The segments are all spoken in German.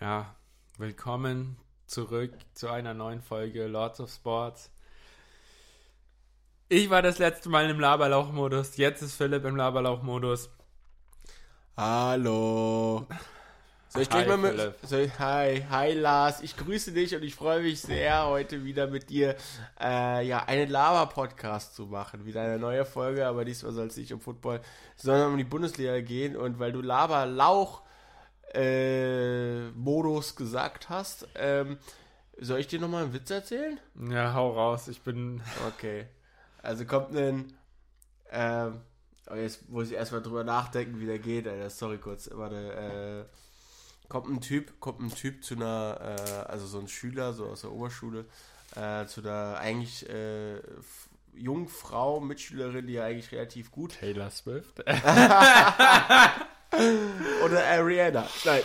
Ja, willkommen zurück zu einer neuen Folge Lords of Sports. Ich war das letzte Mal im Laberlauch-Modus, jetzt ist Philipp im Laberlauch-Modus. Hallo. Soll ich Hi, mal mit. Soll hi, hi Lars, ich grüße dich und ich freue mich sehr, heute wieder mit dir äh, ja, einen Lava-Podcast zu machen. Wieder eine neue Folge, aber diesmal soll es nicht um Football, sondern um die Bundesliga gehen. Und weil du Lava-Lauch äh, Modus gesagt hast, ähm, soll ich dir nochmal einen Witz erzählen? Ja, hau raus, ich bin. Okay. Also kommt ein. Ähm, aber jetzt muss ich erstmal drüber nachdenken, wie der geht, Alter. Sorry kurz. Warte, äh, kommt ein Typ, kommt ein Typ zu einer, äh, also so ein Schüler, so aus der Oberschule, äh, zu einer eigentlich äh, jungen Frau, Mitschülerin, die ja eigentlich relativ gut. Taylor Swift? Oder Ariana. Nein.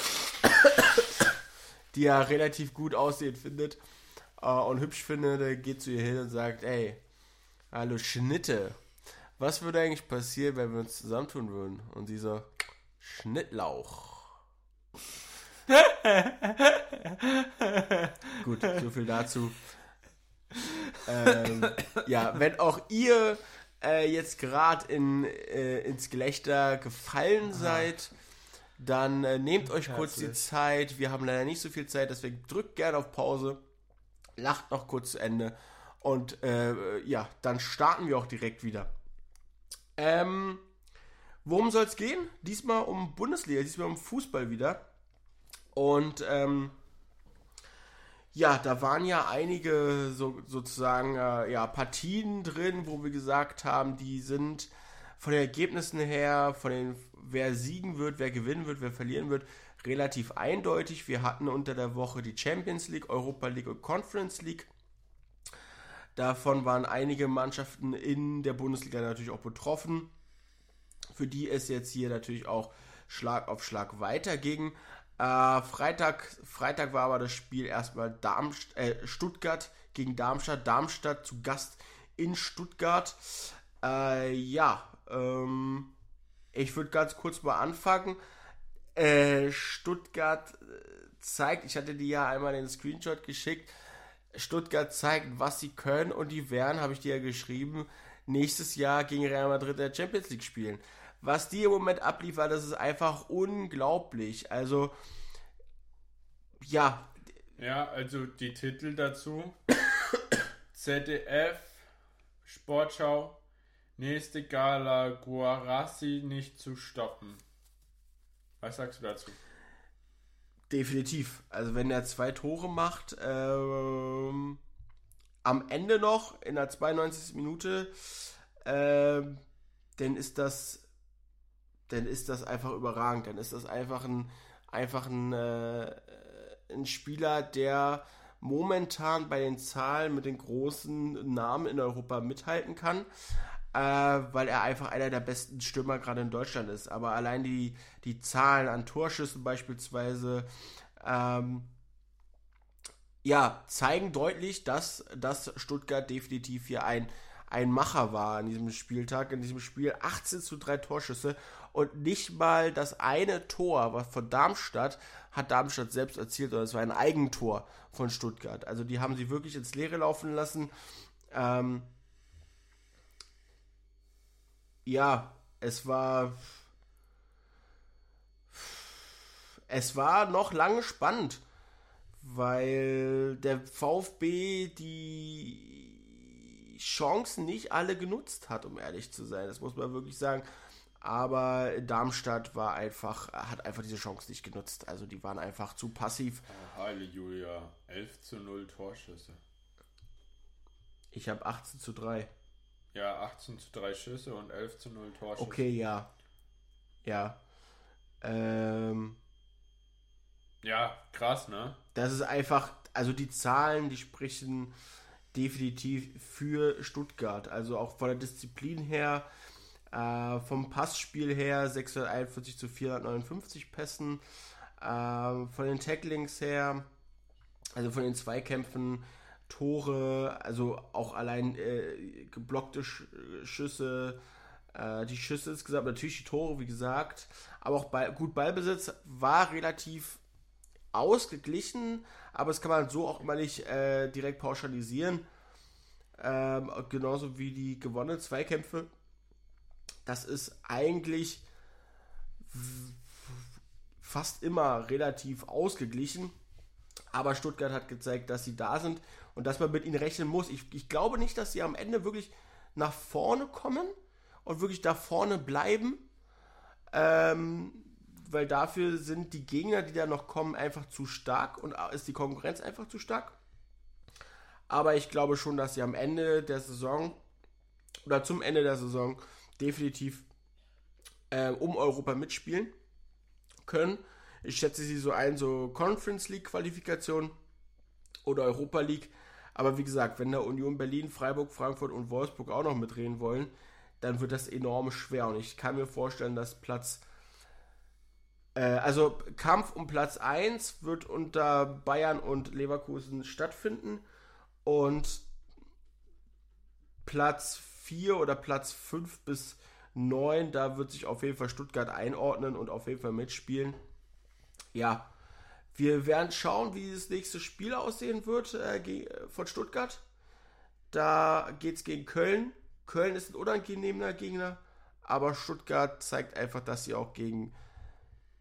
die ja relativ gut aussehen findet äh, und hübsch findet, geht zu ihr hin und sagt, ey, hallo Schnitte, was würde eigentlich passieren, wenn wir uns zusammentun würden? Und sie so, Schnittlauch. Gut, so viel dazu. Ähm, ja, wenn auch ihr äh, jetzt gerade in, äh, ins Gelächter gefallen seid, dann äh, nehmt euch kurz die Herzlich. Zeit. Wir haben leider nicht so viel Zeit, deswegen drückt gerne auf Pause, lacht noch kurz zu Ende und äh, ja, dann starten wir auch direkt wieder. Ähm, worum soll es gehen? Diesmal um Bundesliga, diesmal um Fußball wieder. Und ähm, ja, da waren ja einige so, sozusagen äh, ja, Partien drin, wo wir gesagt haben, die sind von den Ergebnissen her, von den, wer siegen wird, wer gewinnen wird, wer verlieren wird, relativ eindeutig. Wir hatten unter der Woche die Champions League, Europa League und Conference League. Davon waren einige Mannschaften in der Bundesliga natürlich auch betroffen, für die es jetzt hier natürlich auch Schlag auf Schlag weiterging. Äh, Freitag, Freitag war aber das Spiel erstmal Darmst äh, Stuttgart gegen Darmstadt. Darmstadt zu Gast in Stuttgart. Äh, ja, ähm, ich würde ganz kurz mal anfangen. Äh, Stuttgart äh, zeigt, ich hatte dir ja einmal den Screenshot geschickt. Stuttgart zeigt, was sie können und die werden, habe ich dir ja geschrieben, nächstes Jahr gegen Real Madrid der Champions League spielen. Was die im Moment abliefern, das ist einfach unglaublich. Also, ja, Ja, also die Titel dazu. ZDF, Sportschau, nächste Gala, Guarassi nicht zu stoppen. Was sagst du dazu? definitiv. Also, wenn er zwei Tore macht, ähm, am Ende noch, in der 92. Minute, ähm, dann ist das, dann ist das einfach überragend. Dann ist das einfach ein, einfach ein, äh, ein Spieler, der momentan bei den Zahlen mit den großen Namen in Europa mithalten kann, äh, weil er einfach einer der besten Stürmer gerade in Deutschland ist. Aber allein die, die Zahlen an Torschüssen beispielsweise, ähm, ja, zeigen deutlich, dass, dass Stuttgart definitiv hier ein, ein Macher war an diesem Spieltag, in diesem Spiel 18 zu 3 Torschüsse und nicht mal das eine Tor von Darmstadt hat Darmstadt selbst erzielt, sondern es war ein Eigentor von Stuttgart. Also die haben sie wirklich ins Leere laufen lassen. Ähm, ja, es war es war noch lange spannend, weil der VfB die Chancen nicht alle genutzt hat, um ehrlich zu sein. Das muss man wirklich sagen. Aber Darmstadt war einfach, hat einfach diese Chance nicht genutzt. Also die waren einfach zu passiv. Halleluja, 11 zu 0 Torschüsse. Ich habe 18 zu 3. Ja, 18 zu 3 Schüsse und 11 zu 0 Torschüsse. Okay, ja. Ja. Ähm, Ja, krass, ne? das ist einfach, also die Zahlen, die sprechen definitiv für Stuttgart. Also auch von der Disziplin her, äh, vom Passspiel her 641 zu 459 Pässen, äh, von den Tacklings her, also von den Zweikämpfen, Tore, also auch allein äh, geblockte Sch Schüsse, äh, die Schüsse insgesamt, natürlich die Tore, wie gesagt, aber auch Ball, gut Ballbesitz war relativ ausgeglichen, aber das kann man so auch immer nicht äh, direkt pauschalisieren. Ähm, genauso wie die gewonnenen Zweikämpfe. Das ist eigentlich fast immer relativ ausgeglichen. Aber Stuttgart hat gezeigt, dass sie da sind und dass man mit ihnen rechnen muss. Ich, ich glaube nicht, dass sie am Ende wirklich nach vorne kommen und wirklich da vorne bleiben. Ähm, weil dafür sind die Gegner, die da noch kommen, einfach zu stark und ist die Konkurrenz einfach zu stark. Aber ich glaube schon, dass sie am Ende der Saison oder zum Ende der Saison definitiv äh, um Europa mitspielen können. Ich schätze sie so ein, so Conference League Qualifikation oder Europa League. Aber wie gesagt, wenn da Union Berlin, Freiburg, Frankfurt und Wolfsburg auch noch mitreden wollen, dann wird das enorm schwer. Und ich kann mir vorstellen, dass Platz. Äh, also Kampf um Platz 1 wird unter Bayern und Leverkusen stattfinden. Und Platz 4 oder Platz 5 bis 9, da wird sich auf jeden Fall Stuttgart einordnen und auf jeden Fall mitspielen. Ja, wir werden schauen, wie das nächste Spiel aussehen wird äh, von Stuttgart. Da geht es gegen Köln. Köln ist ein unangenehmer Gegner, aber Stuttgart zeigt einfach, dass sie auch gegen,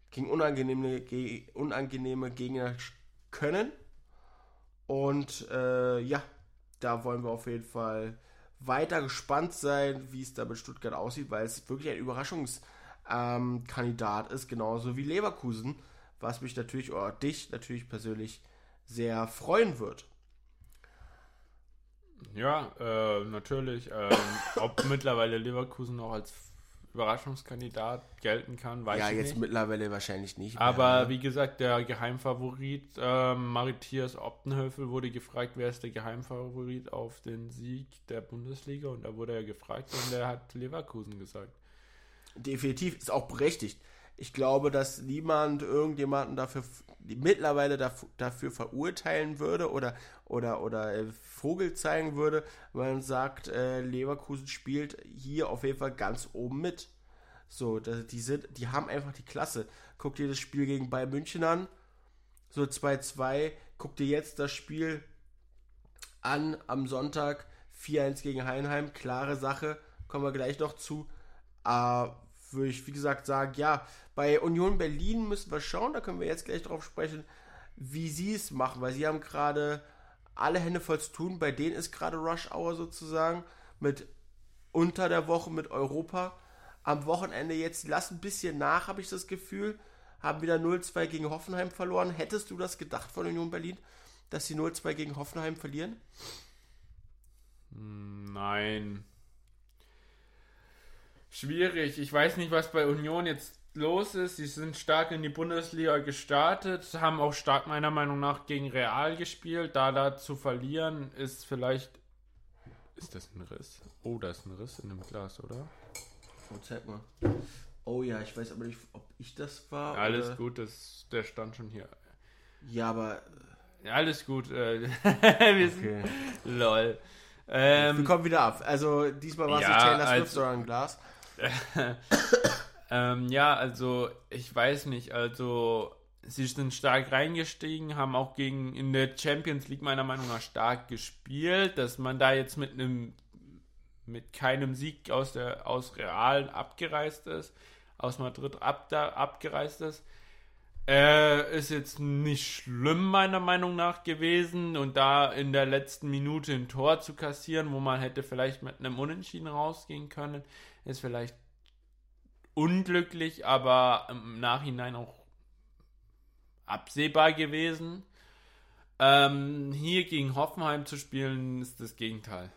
gegen unangenehme, ge, unangenehme Gegner können. Und äh, ja, da wollen wir auf jeden Fall weiter gespannt sein, wie es da mit Stuttgart aussieht, weil es wirklich ein Überraschungskandidat ähm, ist, genauso wie Leverkusen, was mich natürlich oder dich natürlich persönlich sehr freuen wird. Ja, äh, natürlich. Ähm, ob mittlerweile Leverkusen noch als Überraschungskandidat gelten kann, weiß ja, ich nicht. Ja, jetzt mittlerweile wahrscheinlich nicht. Mehr. Aber wie gesagt, der Geheimfavorit äh, Matthias Optenhöfel wurde gefragt, wer ist der Geheimfavorit auf den Sieg der Bundesliga und da wurde er gefragt und er hat Leverkusen gesagt. Definitiv, ist auch berechtigt. Ich glaube, dass niemand irgendjemanden dafür mittlerweile dafür, verurteilen würde oder, oder, oder äh, Vogel zeigen würde, weil man sagt, äh, Leverkusen spielt hier auf jeden Fall ganz oben mit. So, die, sind, die haben einfach die Klasse. Guck dir das Spiel gegen Bayern München an, so 2-2. Guck dir jetzt das Spiel an am Sonntag, 4-1 gegen Heinheim, klare Sache, kommen wir gleich noch zu. Äh, würde ich, wie gesagt, sagen, ja, bei Union Berlin müssen wir schauen, da können wir jetzt gleich drauf sprechen, wie sie es machen, weil sie haben gerade alle Hände voll zu tun. Bei denen ist gerade Rush Hour sozusagen mit unter der Woche mit Europa. Am Wochenende jetzt lass ein bisschen nach, habe ich das Gefühl. Haben wieder 0-2 gegen Hoffenheim verloren. Hättest du das gedacht von Union Berlin, dass sie 0-2 gegen Hoffenheim verlieren? Nein. Schwierig. Ich weiß nicht, was bei Union jetzt los ist. Sie sind stark in die Bundesliga gestartet, haben auch stark meiner Meinung nach gegen Real gespielt. Da da zu verlieren ist vielleicht. Ist das ein Riss? Oh, da ist ein Riss in dem Glas, oder? Oh, zeig mal. Oh ja, ich weiß aber nicht, ob ich das war. Alles oder... gut, das, der stand schon hier. Ja, aber. Alles gut. Äh, okay. lol. Ähm, wir kommen wieder ab. Also diesmal war es ja, nicht Taylor Swift, also, sondern ein Glas. Ähm, ja, also ich weiß nicht, also sie sind stark reingestiegen, haben auch gegen in der Champions League meiner Meinung nach stark gespielt, dass man da jetzt mit einem mit keinem Sieg aus der aus Real abgereist ist, aus Madrid ab, da, abgereist ist. Äh, ist jetzt nicht schlimm meiner Meinung nach gewesen und da in der letzten Minute ein Tor zu kassieren, wo man hätte vielleicht mit einem Unentschieden rausgehen können, ist vielleicht unglücklich, aber im Nachhinein auch absehbar gewesen. Ähm, hier gegen Hoffenheim zu spielen, ist das Gegenteil.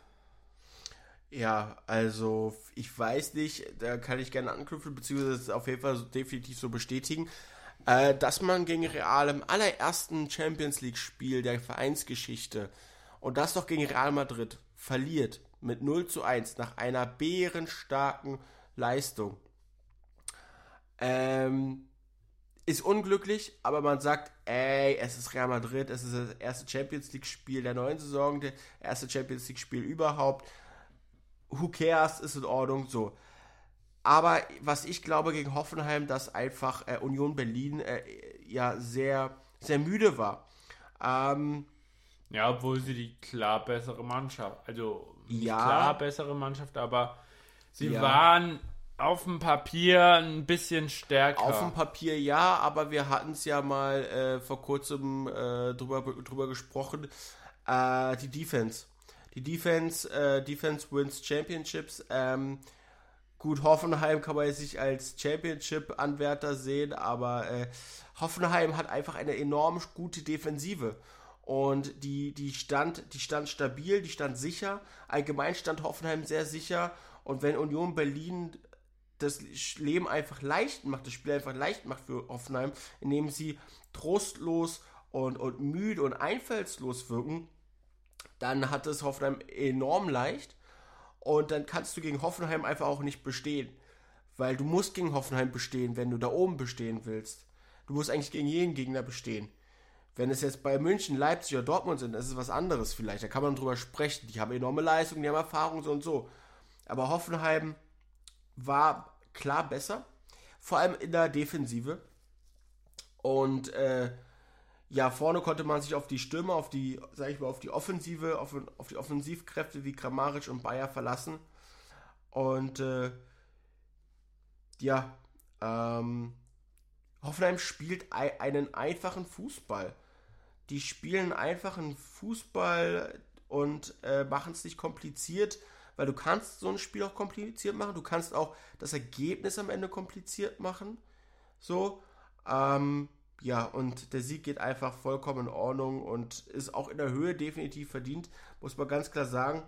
Ja, also ich weiß nicht, da kann ich gerne anknüpfen, beziehungsweise auf jeden Fall so definitiv so bestätigen, äh, dass man gegen Real im allerersten Champions League-Spiel der Vereinsgeschichte und das doch gegen Real Madrid verliert mit 0 zu 1 nach einer bärenstarken Leistung. Ähm, ist unglücklich, aber man sagt, ey, es ist Real Madrid, es ist das erste Champions League-Spiel der neuen Saison, der erste Champions League-Spiel überhaupt. Who cares, ist in Ordnung, so. Aber was ich glaube gegen Hoffenheim, dass einfach äh, Union Berlin äh, ja sehr sehr müde war. Ähm, ja, obwohl sie die klar bessere Mannschaft, also Ja. klar bessere Mannschaft, aber sie Ja. waren auf dem Papier ein bisschen stärker. Auf dem Papier ja, aber wir hatten es ja mal äh, vor kurzem äh, drüber, drüber gesprochen. Äh, die Defense. Die Defense, äh, Defense wins Championships. Ähm, gut, Hoffenheim kann man jetzt nicht als Championship-Anwärter sehen, aber äh, Hoffenheim hat einfach eine enorm gute Defensive. Und die, die, stand, die stand stabil, die stand sicher. Allgemein stand Hoffenheim sehr sicher. Und wenn Union Berlin das Leben einfach leicht macht, das Spiel einfach leicht macht für Hoffenheim, indem sie trostlos und, und müde und einfallslos wirken, dann hat es Hoffenheim enorm leicht und dann kannst du gegen Hoffenheim einfach auch nicht bestehen. Weil du musst gegen Hoffenheim bestehen, wenn du da oben bestehen willst. Du musst eigentlich gegen jeden Gegner bestehen. Wenn es jetzt bei München, Leipzig oder Dortmund sind, das ist was anderes vielleicht. Da kann man drüber sprechen. Die haben enorme Leistungen, die haben Erfahrung so und so. Aber Hoffenheim war klar besser, vor allem in der Defensive. Und äh, ja, vorne konnte man sich auf die Stürmer, auf die, sag ich mal, auf die Offensive, auf, auf die Offensivkräfte wie Kramaric und Bayer verlassen. Und äh, ja, ähm, Hoffenheim spielt ei- einen einfachen Fußball. Die spielen einfachen Fußball und äh, machen es nicht kompliziert, weil du kannst so ein Spiel auch kompliziert machen. Du kannst auch das Ergebnis am Ende kompliziert machen. So, ähm, ja, und der Sieg geht einfach vollkommen in Ordnung und ist auch in der Höhe definitiv verdient, muss man ganz klar sagen.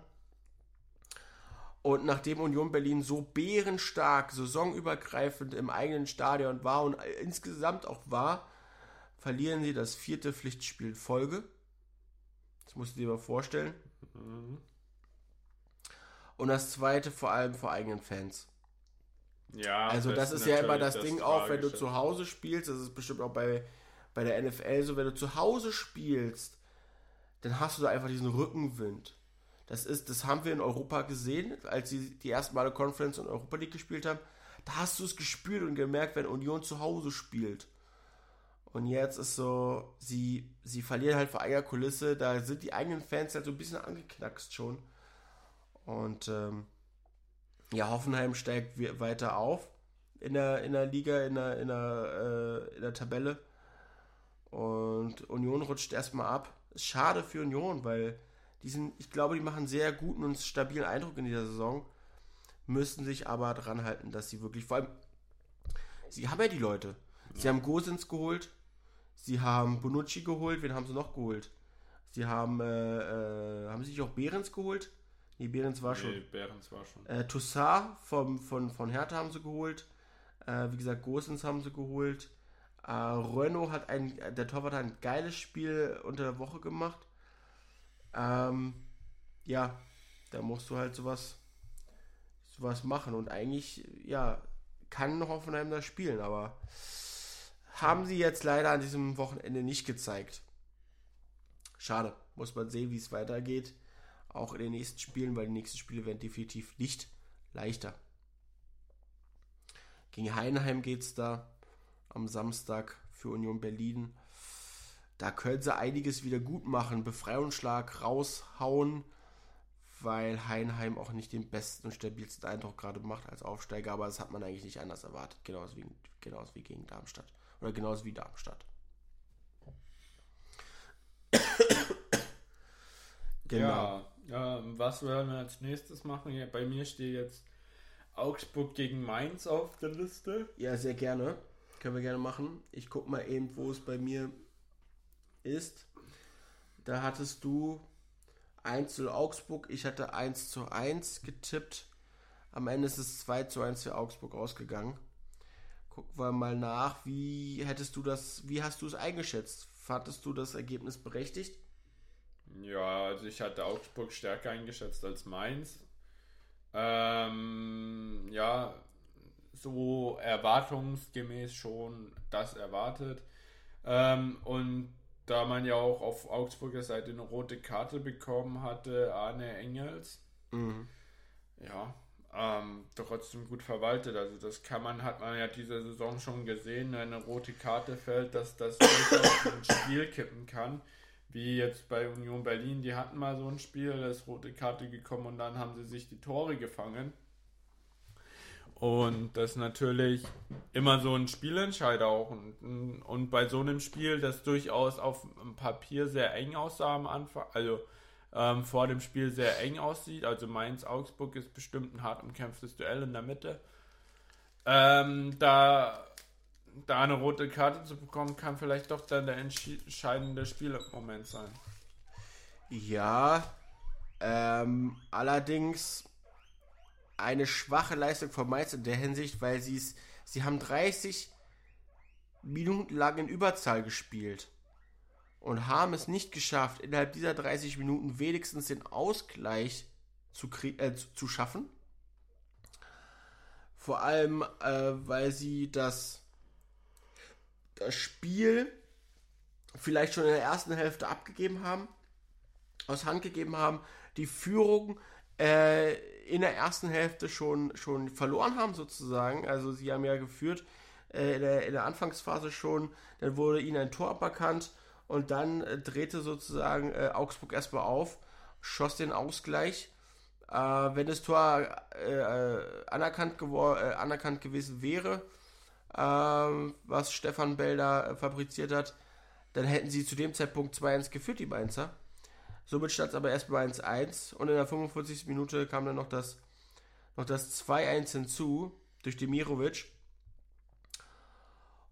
Und nachdem Union Berlin so bärenstark, saisonübergreifend im eigenen Stadion war und insgesamt auch war, verlieren sie das vierte Pflichtspiel Folge. Das musst du dir mal vorstellen. Mhm. Und das zweite vor allem vor eigenen Fans. Ja, Also das, ist ja immer natürlich das, Ding auch, wenn du zu Hause spielst, das ist bestimmt auch bei, bei der NFL so, wenn du zu Hause spielst, dann hast du da einfach diesen Rückenwind. Das ist, das haben wir in Europa gesehen, als sie die ersten Male Conference und Europa League gespielt haben. Da hast du es gespürt und gemerkt, wenn Union zu Hause spielt. Und jetzt ist so, sie, sie verlieren halt vor eigener Kulisse, da sind die eigenen Fans halt so ein bisschen angeknackst schon. Und ähm, ja, Hoffenheim steigt we- weiter auf in der, in der Liga, in der, in der, äh, in der Tabelle. Und Union rutscht erstmal ab. Ist schade für Union, weil die sind, ich glaube, die machen einen sehr guten und stabilen Eindruck in dieser Saison. Müssen sich aber dran halten, dass sie wirklich, vor allem, sie haben ja die Leute. Sie haben Gosens geholt, sie haben Bonucci geholt, wen haben sie noch geholt? Sie haben, äh, äh, haben sie sich auch Behrens geholt? Nee, Behrens war schon. Nee, Behrens war schon. Äh, Toussaint vom, von, von Hertha haben sie geholt. Äh, wie gesagt, Gosens haben sie geholt. Äh, Renault hat ein, der Torwart hat ein geiles Spiel unter der Woche gemacht. Ähm, ja, da musst du halt sowas, sowas machen. Und eigentlich, ja, kann Hoffenheim da spielen, aber haben sie jetzt leider an diesem Wochenende nicht gezeigt. Schade. Muss man sehen, wie es weitergeht. Auch in den nächsten Spielen, weil die nächsten Spiele werden definitiv nicht leichter. Gegen Heidenheim geht es da am Samstag für Union Berlin. Da können sie einiges wieder gut machen. Befreiungsschlag raushauen, weil Heidenheim auch nicht den besten und stabilsten Eindruck gerade macht als Aufsteiger. Aber das hat man eigentlich nicht anders erwartet. Genauso wie, genauso wie gegen Darmstadt. Oder genauso wie Darmstadt. Genau. Ja, ähm, was werden wir als nächstes machen? Ja, bei mir steht jetzt Augsburg gegen Mainz auf der Liste. Ja, sehr gerne. Können wir gerne machen. Ich guck mal eben, wo es bei mir ist. Da hattest du 1 zu Augsburg, ich hatte 1 zu 1 getippt. Am Ende ist es 2 zu 1 für Augsburg ausgegangen. Gucken wir mal nach, wie hättest du das, wie hast du es eingeschätzt? Fandest du das Ergebnis berechtigt? Ja, also ich hatte Augsburg stärker eingeschätzt als Mainz. Ähm, ja, so erwartungsgemäß schon das erwartet. Ähm, und da man ja auch auf Augsburger Seite eine rote Karte bekommen hatte, Arne Engels. Mhm. Ja, ähm, trotzdem gut verwaltet. Also das kann man, hat man ja diese Saison schon gesehen, wenn eine rote Karte fällt, dass das ein Spiel kippen kann. Wie jetzt bei Union Berlin, die hatten mal so ein Spiel, da ist rote Karte gekommen und dann haben sie sich die Tore gefangen. Und das ist natürlich immer so ein Spielentscheider auch. Und, und bei so einem Spiel, das durchaus auf dem Papier sehr eng aussah am Anfang, also ähm, vor dem Spiel sehr eng aussieht. Also Mainz-Augsburg ist bestimmt ein hart umkämpftes Duell in der Mitte. Ähm, da, da eine rote Karte zu bekommen, kann vielleicht doch dann der entscheidende Spielmoment sein. Ja, ähm, allerdings eine schwache Leistung von Mainz in der Hinsicht, weil sie es, sie haben 30 Minuten lang in Überzahl gespielt und haben es nicht geschafft, innerhalb dieser 30 Minuten wenigstens den Ausgleich zu, äh, zu schaffen. Vor allem, äh, weil sie das, das Spiel vielleicht schon in der ersten Hälfte abgegeben haben, aus Hand gegeben haben, die Führung äh, in der ersten Hälfte schon, schon verloren haben, sozusagen. Also sie haben ja geführt äh, in, der, in, der, Anfangsphase schon, dann wurde ihnen ein Tor aberkannt und dann äh, drehte sozusagen äh, Augsburg erstmal auf, schoss den Ausgleich. Äh, wenn das Tor äh, anerkannt, anerkannt gewesen wäre, ähm, was Stefan Belder fabriziert hat, dann hätten sie zu dem Zeitpunkt 2-1 geführt, die Mainzer. Somit stand es aber erst bei 1-1 und in der 45. Minute kam dann noch das, noch das 2-1 hinzu durch Demirovic.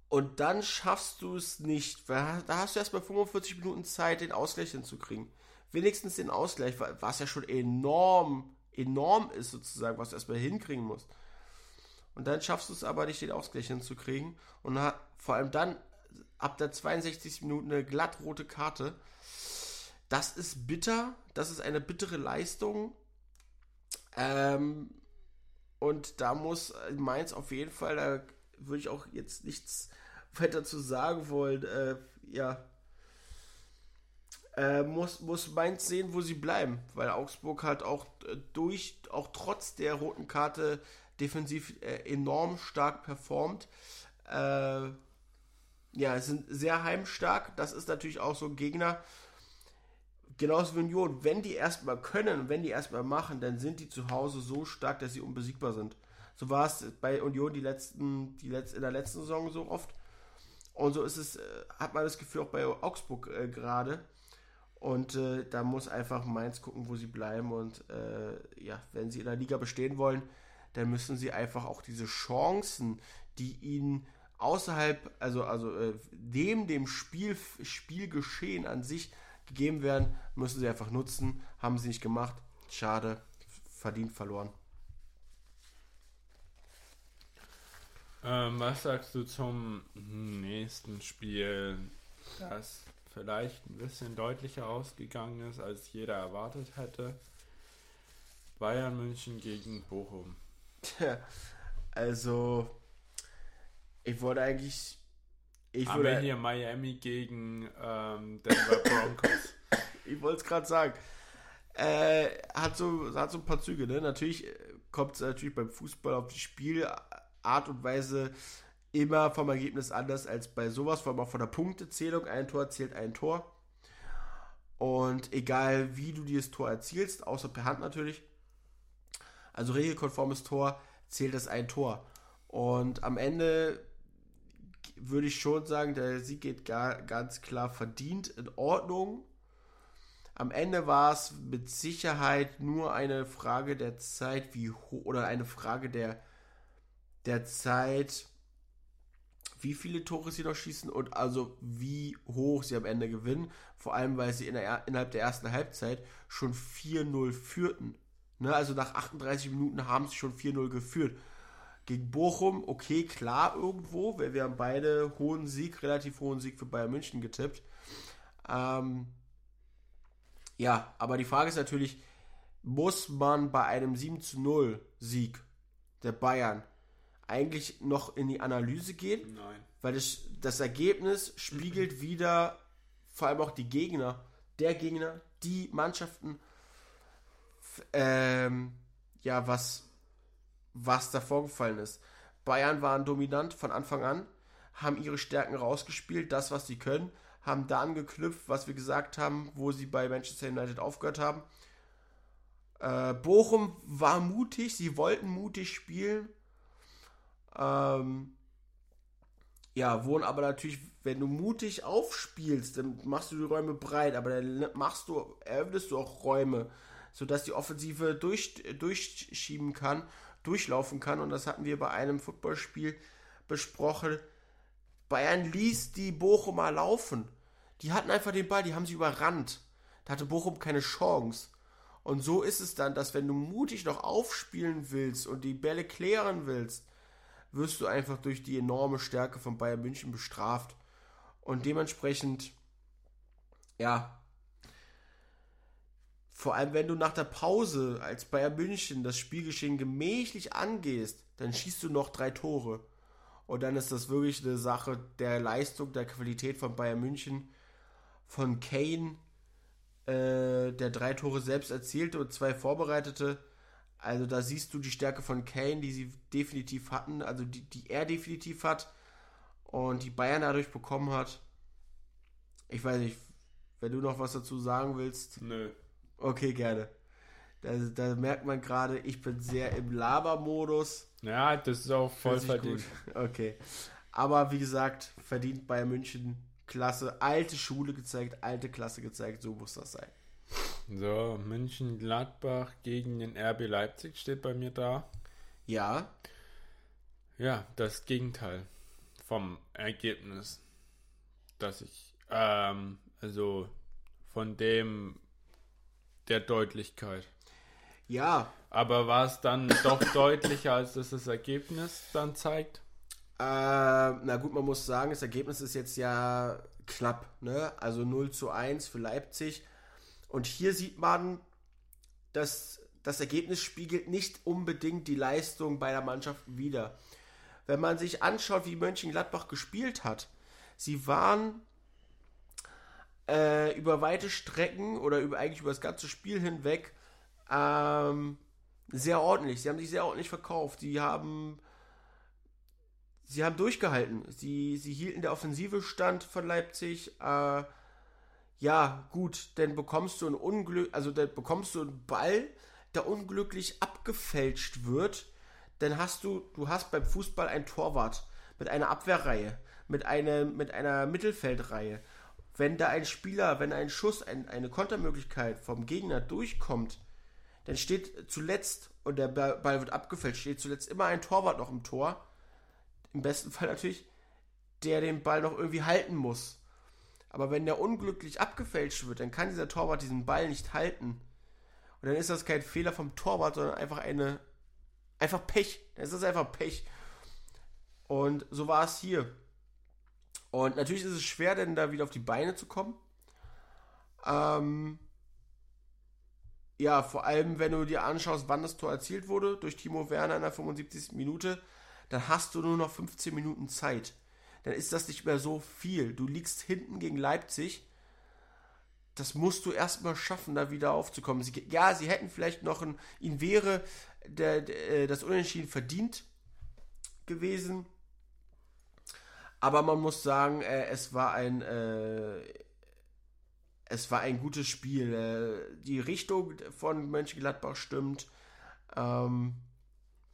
Und dann schaffst du es nicht, da hast du erst bei 45 Minuten Zeit, den Ausgleich hinzukriegen. Wenigstens den Ausgleich, was ja schon enorm, enorm ist sozusagen, was du erstmal hinkriegen musst. Und dann schaffst du es aber nicht, den Ausgleich hinzukriegen. Und vor allem dann ab der 62. Minute eine glattrote Karte. Das ist bitter, das ist eine bittere Leistung. Ähm, und da muss Mainz auf jeden Fall, würde ich auch jetzt nichts weiter zu sagen wollen. Äh, ja, äh, muss, muss Mainz sehen, wo sie bleiben, weil Augsburg hat auch äh, durch, auch trotz der roten Karte defensiv äh, enorm stark performt. Äh, ja, sind sehr heimstark. Das ist natürlich auch so ein Gegner, genauso wie Union, wenn die erstmal können wenn die erstmal machen, dann sind die zu Hause so stark, dass sie unbesiegbar sind. So war es bei Union die letzten, die letzt, in der letzten Saison so oft. Und so ist es, äh, hat man das Gefühl auch bei Augsburg äh, gerade. Und äh, da muss einfach Mainz gucken, wo sie bleiben. Und äh, ja, wenn sie in der Liga bestehen wollen, dann müssen sie einfach auch diese Chancen, die ihnen außerhalb, also, also äh, neben dem Spiel, Spielgeschehen an sich gegeben werden, müssen sie einfach nutzen. Haben sie nicht gemacht. Schade. Verdient verloren. Ähm, was sagst du zum nächsten Spiel, das vielleicht ein bisschen deutlicher ausgegangen ist, als jeder erwartet hätte? Bayern München gegen Bochum. Tja, also ich wollte eigentlich ich Haben wir hier Miami gegen ähm, Denver Broncos. ich wollte es gerade sagen. Äh, hat, so, hat so ein paar Züge, ne? Natürlich äh, kommt es natürlich beim Fußball auf die Spielart und Weise immer vom Ergebnis anders als bei sowas, vor allem auch von der Punktezählung. Ein Tor zählt ein Tor. Und egal wie du dieses Tor erzielst, außer per Hand natürlich, also regelkonformes Tor, zählt das ein Tor. Und am Ende würde ich schon sagen, der Sieg geht gar, ganz klar verdient, in Ordnung. Am Ende war es mit Sicherheit nur eine Frage der Zeit, wie oder eine Frage der, der Zeit, wie viele Tore sie noch schießen und also wie hoch sie am Ende gewinnen. Vor allem, weil sie in der, innerhalb der ersten Halbzeit schon 4-0 führten. Ne, also nach 38 Minuten haben sie schon 4-0 geführt. Gegen Bochum, okay, klar irgendwo, weil wir haben beide hohen Sieg, relativ hohen Sieg für Bayern München getippt. Ähm, ja, aber die Frage ist natürlich, muss man bei einem 7 zu 0 Sieg der Bayern eigentlich noch in die Analyse gehen? Nein. Weil das, das Ergebnis spiegelt wieder vor allem auch die Gegner, der Gegner, die Mannschaften, ähm, ja, was was da vorgefallen ist. Bayern waren dominant von Anfang an, haben ihre Stärken rausgespielt, das, was sie können, haben da angeknüpft, was wir gesagt haben, wo sie bei Manchester United aufgehört haben. Äh, Bochum war mutig, sie wollten mutig spielen. Ähm, ja, wurden aber natürlich, wenn du mutig aufspielst, dann machst du die Räume breit, aber dann machst du, eröffnest du auch Räume, sodass die Offensive durch, durchschieben kann, durchlaufen kann. Und das hatten wir bei einem Footballspiel besprochen. Bayern ließ die Bochumer laufen. Die hatten einfach den Ball, die haben sie überrannt. Da hatte Bochum keine Chance. Und so ist es dann, dass wenn du mutig noch aufspielen willst und die Bälle klären willst, wirst du einfach durch die enorme Stärke von Bayern München bestraft. Und dementsprechend, ja, vor allem wenn du nach der Pause als Bayern München das Spielgeschehen gemächlich angehst, dann schießt du noch drei Tore. Und dann ist das wirklich eine Sache der Leistung, der Qualität von Bayern München, von Kane, äh, der drei Tore selbst erzielte und zwei vorbereitete. Also da siehst du die Stärke von Kane, die sie definitiv hatten, also die, die er definitiv hat und die Bayern dadurch bekommen hat. Ich weiß nicht, wenn du noch was dazu sagen willst. Nö. Okay, gerne. Da, da merkt man gerade, ich bin sehr im Labermodus. Ja, das ist auch voll verdient. Gut. Okay. Aber wie gesagt, verdient Bayern München Klasse, alte Schule gezeigt, alte Klasse gezeigt, so muss das sein. So, München-Gladbach gegen den RB Leipzig steht bei mir da. Ja. Ja, das Gegenteil vom Ergebnis, dass ich, ähm, also von dem der Deutlichkeit. Ja. Aber war es dann doch deutlicher, als das das Ergebnis dann zeigt? Äh, na gut, man muss sagen, das Ergebnis ist jetzt ja knapp, ne? Also 0 zu 1 für Leipzig. Und hier sieht man, dass das Ergebnis spiegelt nicht unbedingt die Leistung beider Mannschaften wider. Wenn man sich anschaut, wie Mönchengladbach gespielt hat, sie waren äh, über weite Strecken oder über, eigentlich über das ganze Spiel hinweg ähm, sehr ordentlich. Sie haben sich sehr ordentlich verkauft. Sie haben sie haben durchgehalten. Sie, sie hielten der Offensive stand von Leipzig. Äh, ja, gut, dann bekommst du ein Unglück, also dann bekommst du einen Ball, der unglücklich abgefälscht wird. Dann hast du, du hast beim Fußball ein Torwart mit einer Abwehrreihe, mit, eine, mit einer Mittelfeldreihe. Wenn da ein Spieler, wenn ein Schuss, ein, eine Kontermöglichkeit vom Gegner durchkommt, dann steht zuletzt, und der Ball wird abgefälscht, steht zuletzt immer ein Torwart noch im Tor. Im besten Fall natürlich, der den Ball noch irgendwie halten muss. Aber wenn der unglücklich abgefälscht wird, dann kann dieser Torwart diesen Ball nicht halten. Und dann ist das kein Fehler vom Torwart, sondern einfach eine. Einfach Pech. Dann ist das einfach Pech. Und so war es hier. Und natürlich ist es schwer, denn da wieder auf die Beine zu kommen. Ähm, ja, vor allem, wenn du dir anschaust, wann das Tor erzielt wurde, durch Timo Werner in der 75. Minute, dann hast du nur noch 15 Minuten Zeit dann ist das nicht mehr so viel. Du liegst hinten gegen Leipzig. Das musst du erstmal schaffen, da wieder aufzukommen. Sie, ja, sie hätten vielleicht noch ein, ihnen wäre der, der, äh, das Unentschieden verdient gewesen. Aber man muss sagen, äh, es war ein äh, es war ein gutes Spiel. Äh, die Richtung von Mönchengladbach stimmt. Ähm,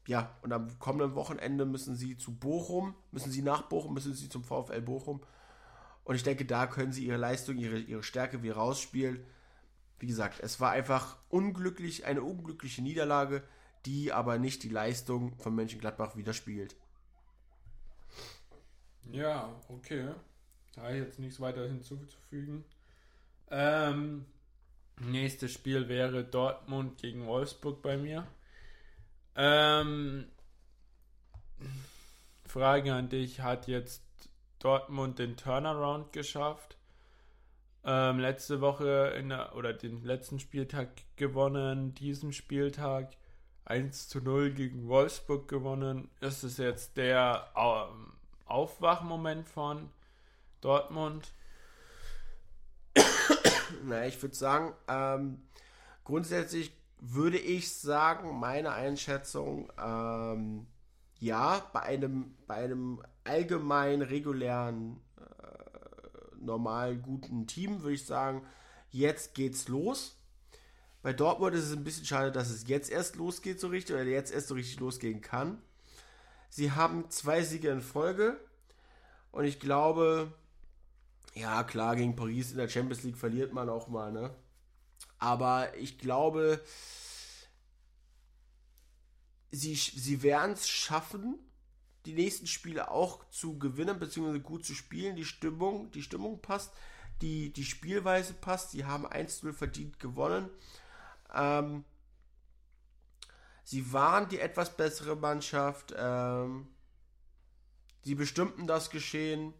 ja, und am kommenden Wochenende müssen sie zu Bochum, müssen sie nach Bochum, müssen sie zum VfL Bochum. Und ich denke, da können sie ihre Leistung, ihre, ihre Stärke wieder rausspielen. Wie gesagt, es war einfach unglücklich, eine unglückliche Niederlage, die aber nicht die Leistung von Mönchengladbach widerspiegelt. Ja, okay. Da habe ich jetzt nichts weiter hinzuzufügen. Ähm, nächstes Spiel wäre Dortmund gegen Wolfsburg bei mir. Ähm, Frage an dich: Hat jetzt Dortmund den Turnaround geschafft? Ähm, letzte Woche der, oder den letzten Spieltag gewonnen, diesen Spieltag 1 zu 0 gegen Wolfsburg gewonnen. Ist es jetzt der ähm, Aufwachmoment von Dortmund? Na, ich würde sagen, ähm, grundsätzlich würde ich sagen, meine Einschätzung, ähm, ja, bei einem, bei einem allgemein regulären, äh, normal guten Team würde ich sagen, jetzt geht's los. Bei Dortmund ist es ein bisschen schade, dass es jetzt erst losgeht so richtig oder jetzt erst so richtig losgehen kann. Sie haben zwei Siege in Folge und ich glaube, ja klar, gegen Paris in der Champions League verliert man auch mal, ne? Aber ich glaube, sie, sie werden es schaffen, die nächsten Spiele auch zu gewinnen, beziehungsweise gut zu spielen. Die Stimmung, die Stimmung passt, die, die Spielweise passt. Sie haben 1-0 verdient gewonnen. Ähm, sie waren die etwas bessere Mannschaft. Ähm, sie bestimmten das Geschehen.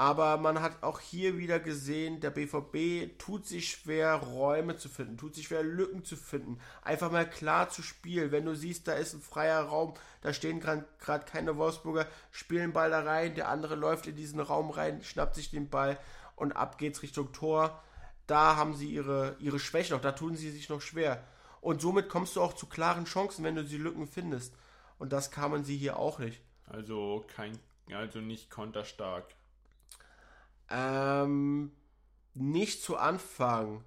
Aber man hat auch hier wieder gesehen, der BVB tut sich schwer, Räume zu finden, tut sich schwer, Lücken zu finden. Einfach mal klar zu spielen. Wenn du siehst, da ist ein freier Raum, da stehen gerade keine Wolfsburger, spielen Ball da rein, der andere läuft in diesen Raum rein, schnappt sich den Ball und ab geht's Richtung Tor. Da haben sie ihre, ihre Schwäche noch, da tun sie sich noch schwer. Und somit kommst du auch zu klaren Chancen, wenn du die Lücken findest. Und das kamen sie hier auch nicht. Also kein, also nicht konterstark. Ähm, nicht zu Anfang.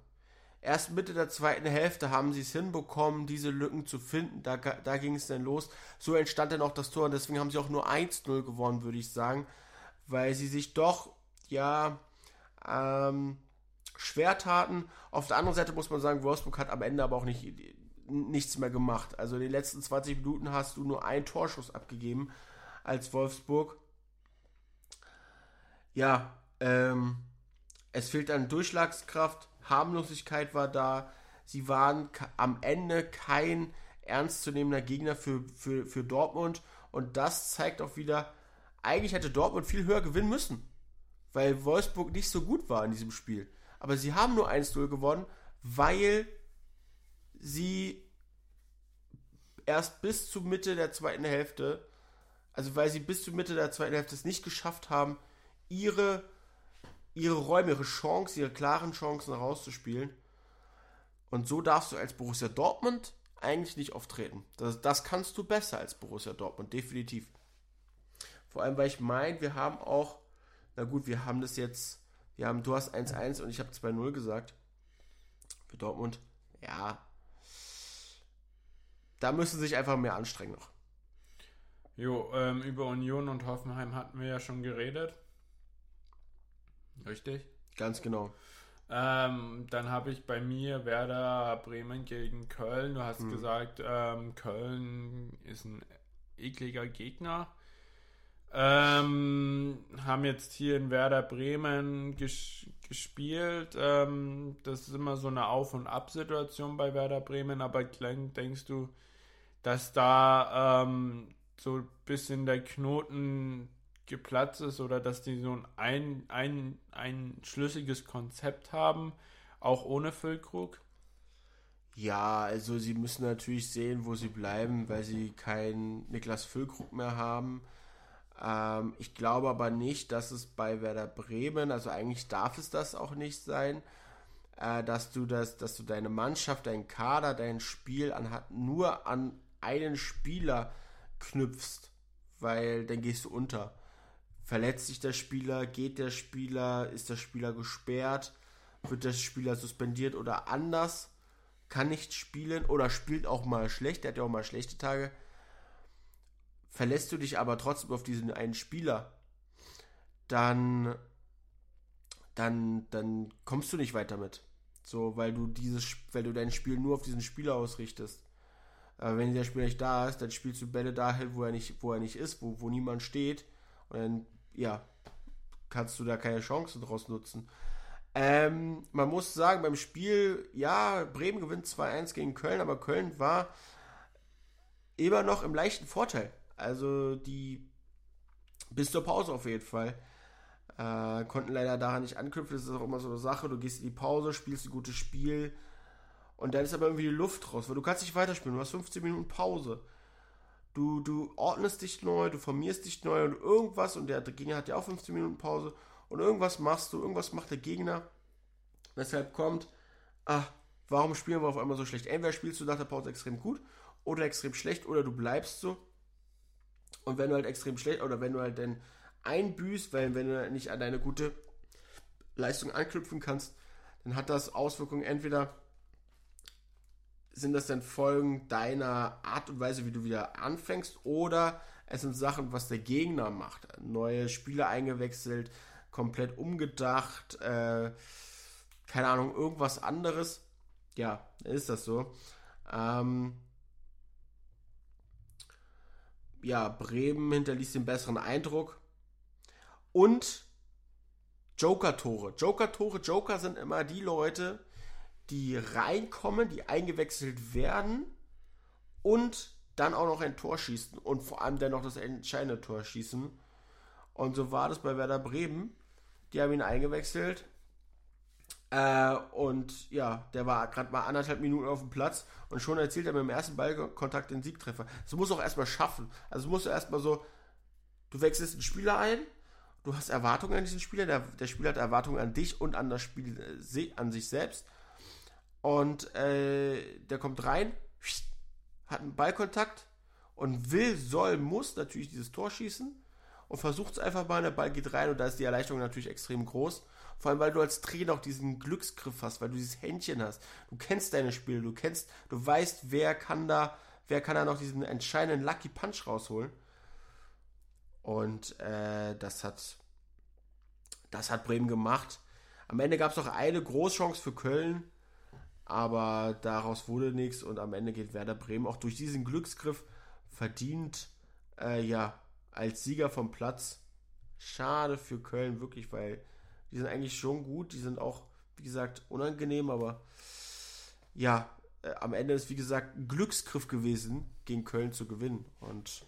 Erst Mitte der zweiten Hälfte haben sie es hinbekommen, diese Lücken zu finden. Da, da ging es dann los. So entstand dann auch das Tor und deswegen haben sie auch nur 1-0 gewonnen, würde ich sagen. Weil sie sich doch, ja, ähm, schwer taten. Auf der anderen Seite muss man sagen, Wolfsburg hat am Ende aber auch nicht, nichts mehr gemacht. Also in den letzten 20 Minuten hast du nur einen Torschuss abgegeben als Wolfsburg. Ja, ähm, es fehlt an Durchschlagskraft, Harmlosigkeit war da. Sie waren am Ende kein ernstzunehmender Gegner für, für, für Dortmund. Und das zeigt auch wieder, eigentlich hätte Dortmund viel höher gewinnen müssen. Weil Wolfsburg nicht so gut war in diesem Spiel. Aber sie haben nur 1-0 gewonnen, weil sie erst bis zur Mitte der zweiten Hälfte, also weil sie bis zur Mitte der zweiten Hälfte es nicht geschafft haben, ihre ihre Räume, ihre Chancen, ihre klaren Chancen rauszuspielen. Und so darfst du als Borussia Dortmund eigentlich nicht auftreten. Das, das kannst du besser als Borussia Dortmund, definitiv. Vor allem, weil ich meine, wir haben auch, na gut, wir haben das jetzt, wir haben, du hast 1-1 und ich habe 2-0 gesagt. Für Dortmund, ja. Da müssen sie sich einfach mehr anstrengen noch. Jo, ähm, über Union und Hoffenheim hatten wir ja schon geredet. Richtig? Ganz genau. Ähm, dann habe ich bei mir Werder Bremen gegen Köln. Du hast hm. gesagt, ähm, Köln ist ein ekliger Gegner. Ähm, haben jetzt hier in Werder Bremen ges gespielt. Ähm, das ist immer so eine Auf- und Ab-Situation bei Werder Bremen, aber denkst du, dass da ähm, so ein bisschen der Knoten geplatzt ist oder dass die so ein, ein, ein schlüssiges Konzept haben, auch ohne Füllkrug? Ja, also sie müssen natürlich sehen, wo sie bleiben, weil sie keinen Niklas Füllkrug mehr haben. Ähm, ich glaube aber nicht, dass es bei Werder Bremen, also eigentlich darf es das auch nicht sein, äh, dass du das, dass du deine Mannschaft, dein Kader, dein Spiel an, nur an einen Spieler knüpfst, weil dann gehst du unter. Verletzt sich der Spieler? Geht der Spieler? Ist der Spieler gesperrt? Wird der Spieler suspendiert oder anders? Kann nicht spielen oder spielt auch mal schlecht? Der hat ja auch mal schlechte Tage. Verlässt du dich aber trotzdem auf diesen einen Spieler, dann, dann, dann kommst du nicht weiter mit. So, weil du dieses, weil du dein Spiel nur auf diesen Spieler ausrichtest. Aber wenn der Spieler nicht da ist, dann spielst du Bälle dahin, wo er nicht, wo er nicht ist, wo, wo niemand steht. Und dann ja, kannst du da keine Chancen draus nutzen. Ähm, man muss sagen, beim Spiel, ja, Bremen gewinnt 2-1 gegen Köln, aber Köln war immer noch im leichten Vorteil. Also die bis zur Pause auf jeden Fall. Äh, konnten leider daran nicht anknüpfen. Das ist auch immer so eine Sache. Du gehst in die Pause, spielst ein gutes Spiel und dann ist aber irgendwie die Luft raus, weil du kannst nicht weiterspielen. Du hast 15 Minuten Pause. Du, du ordnest dich neu, du formierst dich neu und irgendwas, und der, Gegner hat ja auch 15 Minuten Pause, und irgendwas machst du, irgendwas macht der Gegner, weshalb kommt, ah, warum spielen wir auf einmal so schlecht? Entweder spielst du nach der Pause extrem gut oder extrem schlecht oder du bleibst so. Und wenn du halt extrem schlecht oder wenn du halt dann einbüßt, weil wenn du nicht an deine gute Leistung anknüpfen kannst, dann hat das Auswirkungen entweder sind das dann Folgen deiner Art und Weise, wie du wieder anfängst, oder es sind Sachen, was der Gegner macht. Neue Spieler eingewechselt, komplett umgedacht, äh, keine Ahnung, irgendwas anderes. Ja, ist das so. Ähm, ja, Bremen hinterließ den besseren Eindruck. Und Joker-Tore. Joker-Tore, Joker sind immer die Leute, die reinkommen, die eingewechselt werden und dann auch noch ein Tor schießen und vor allem dann noch das entscheidende Tor schießen. Und so war das bei Werder Bremen. Die haben ihn eingewechselt. Äh, und ja, der war gerade mal anderthalb Minuten auf dem Platz und schon erzielt er mit dem ersten Ballkontakt den Siegtreffer. Das muss auch erstmal schaffen. Also musst du erstmal so, du wechselst einen Spieler ein, du hast Erwartungen an diesen Spieler, der, der Spieler hat Erwartungen an dich und an das Spiel äh, an sich selbst. Und äh, der kommt rein, hat einen Ballkontakt und will, soll, muss natürlich dieses Tor schießen und versucht es einfach mal, der Ball geht rein und da ist die Erleichterung natürlich extrem groß. Vor allem, weil du als Trainer auch diesen Glücksgriff hast, weil du dieses Händchen hast. Du kennst deine Spiele, du kennst, du weißt, wer kann da, wer kann da noch diesen entscheidenden Lucky Punch rausholen. Und äh, das hat, das hat Bremen gemacht. Am Ende gab es noch eine Großchance für Köln, aber daraus wurde nichts und am Ende geht Werder Bremen auch durch diesen Glücksgriff verdient äh, ja als Sieger vom Platz. Schade für Köln wirklich, weil die sind eigentlich schon gut, die sind auch wie gesagt unangenehm, aber ja, äh, am Ende ist wie gesagt ein Glücksgriff gewesen, gegen Köln zu gewinnen und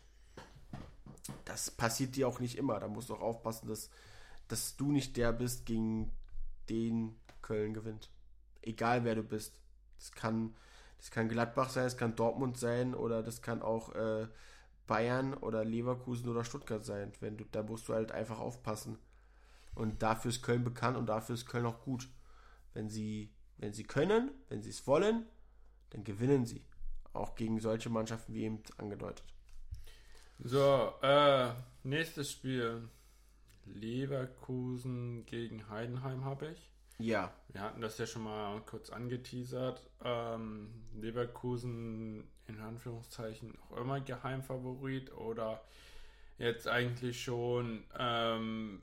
das passiert dir auch nicht immer. Da musst du auch aufpassen, dass, dass du nicht der bist, gegen den Köln gewinnt egal wer du bist. Das kann, das kann Gladbach sein, das kann Dortmund sein oder das kann auch äh, Bayern oder Leverkusen oder Stuttgart sein. Wenn du, da musst du halt einfach aufpassen. Und dafür ist Köln bekannt und dafür ist Köln auch gut. Wenn sie, wenn sie können, wenn sie es wollen, dann gewinnen sie. Auch gegen solche Mannschaften wie eben angedeutet. So, äh, nächstes Spiel. Leverkusen gegen Heidenheim habe ich. Ja. Wir hatten das ja schon mal kurz angeteasert. Ähm, Leverkusen in Anführungszeichen auch immer Geheimfavorit oder jetzt eigentlich schon ähm,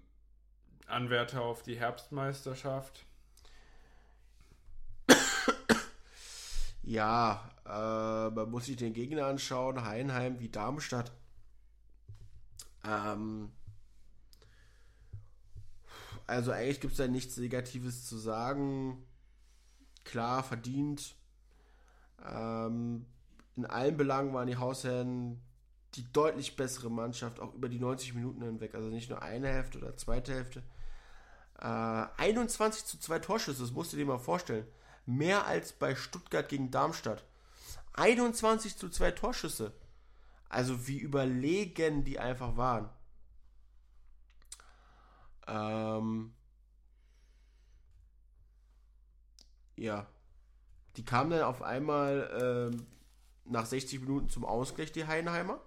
Anwärter auf die Herbstmeisterschaft? Ja, äh, man muss sich den Gegner anschauen. Heinheim wie Darmstadt. Ähm, also eigentlich gibt es da nichts Negatives zu sagen. Klar, verdient. Ähm, in allen Belangen waren die Hausherren die deutlich bessere Mannschaft, auch über die 90 Minuten hinweg. Also nicht nur eine Hälfte oder zweite Hälfte. Äh, 21 zu 2 Torschüsse, das musst du dir mal vorstellen. Mehr als bei Stuttgart gegen Darmstadt. 21 zu 2 Torschüsse. Also wie überlegen die einfach waren. Ähm, ja. Die kamen dann auf einmal ähm, nach 60 Minuten zum Ausgleich, die Heidenheimer.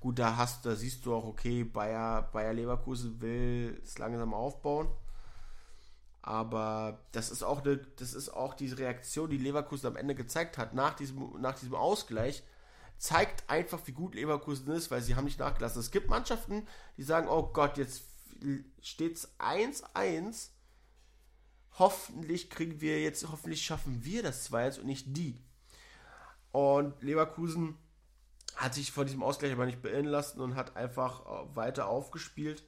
Gut, da hast da siehst du auch, okay, Bayer, Bayer Leverkusen will es langsam aufbauen. Aber das ist auch eine, das ist auch diese Reaktion, die Leverkusen am Ende gezeigt hat, nach diesem, nach diesem Ausgleich, zeigt einfach, wie gut Leverkusen ist, weil sie haben nicht nachgelassen. Es gibt Mannschaften, die sagen, oh Gott, jetzt steht es 1-1. Hoffentlich kriegen wir jetzt, hoffentlich schaffen wir das 2-1 und nicht die. Und Leverkusen hat sich von diesem Ausgleich aber nicht beirren lassen und hat einfach äh, weiter aufgespielt.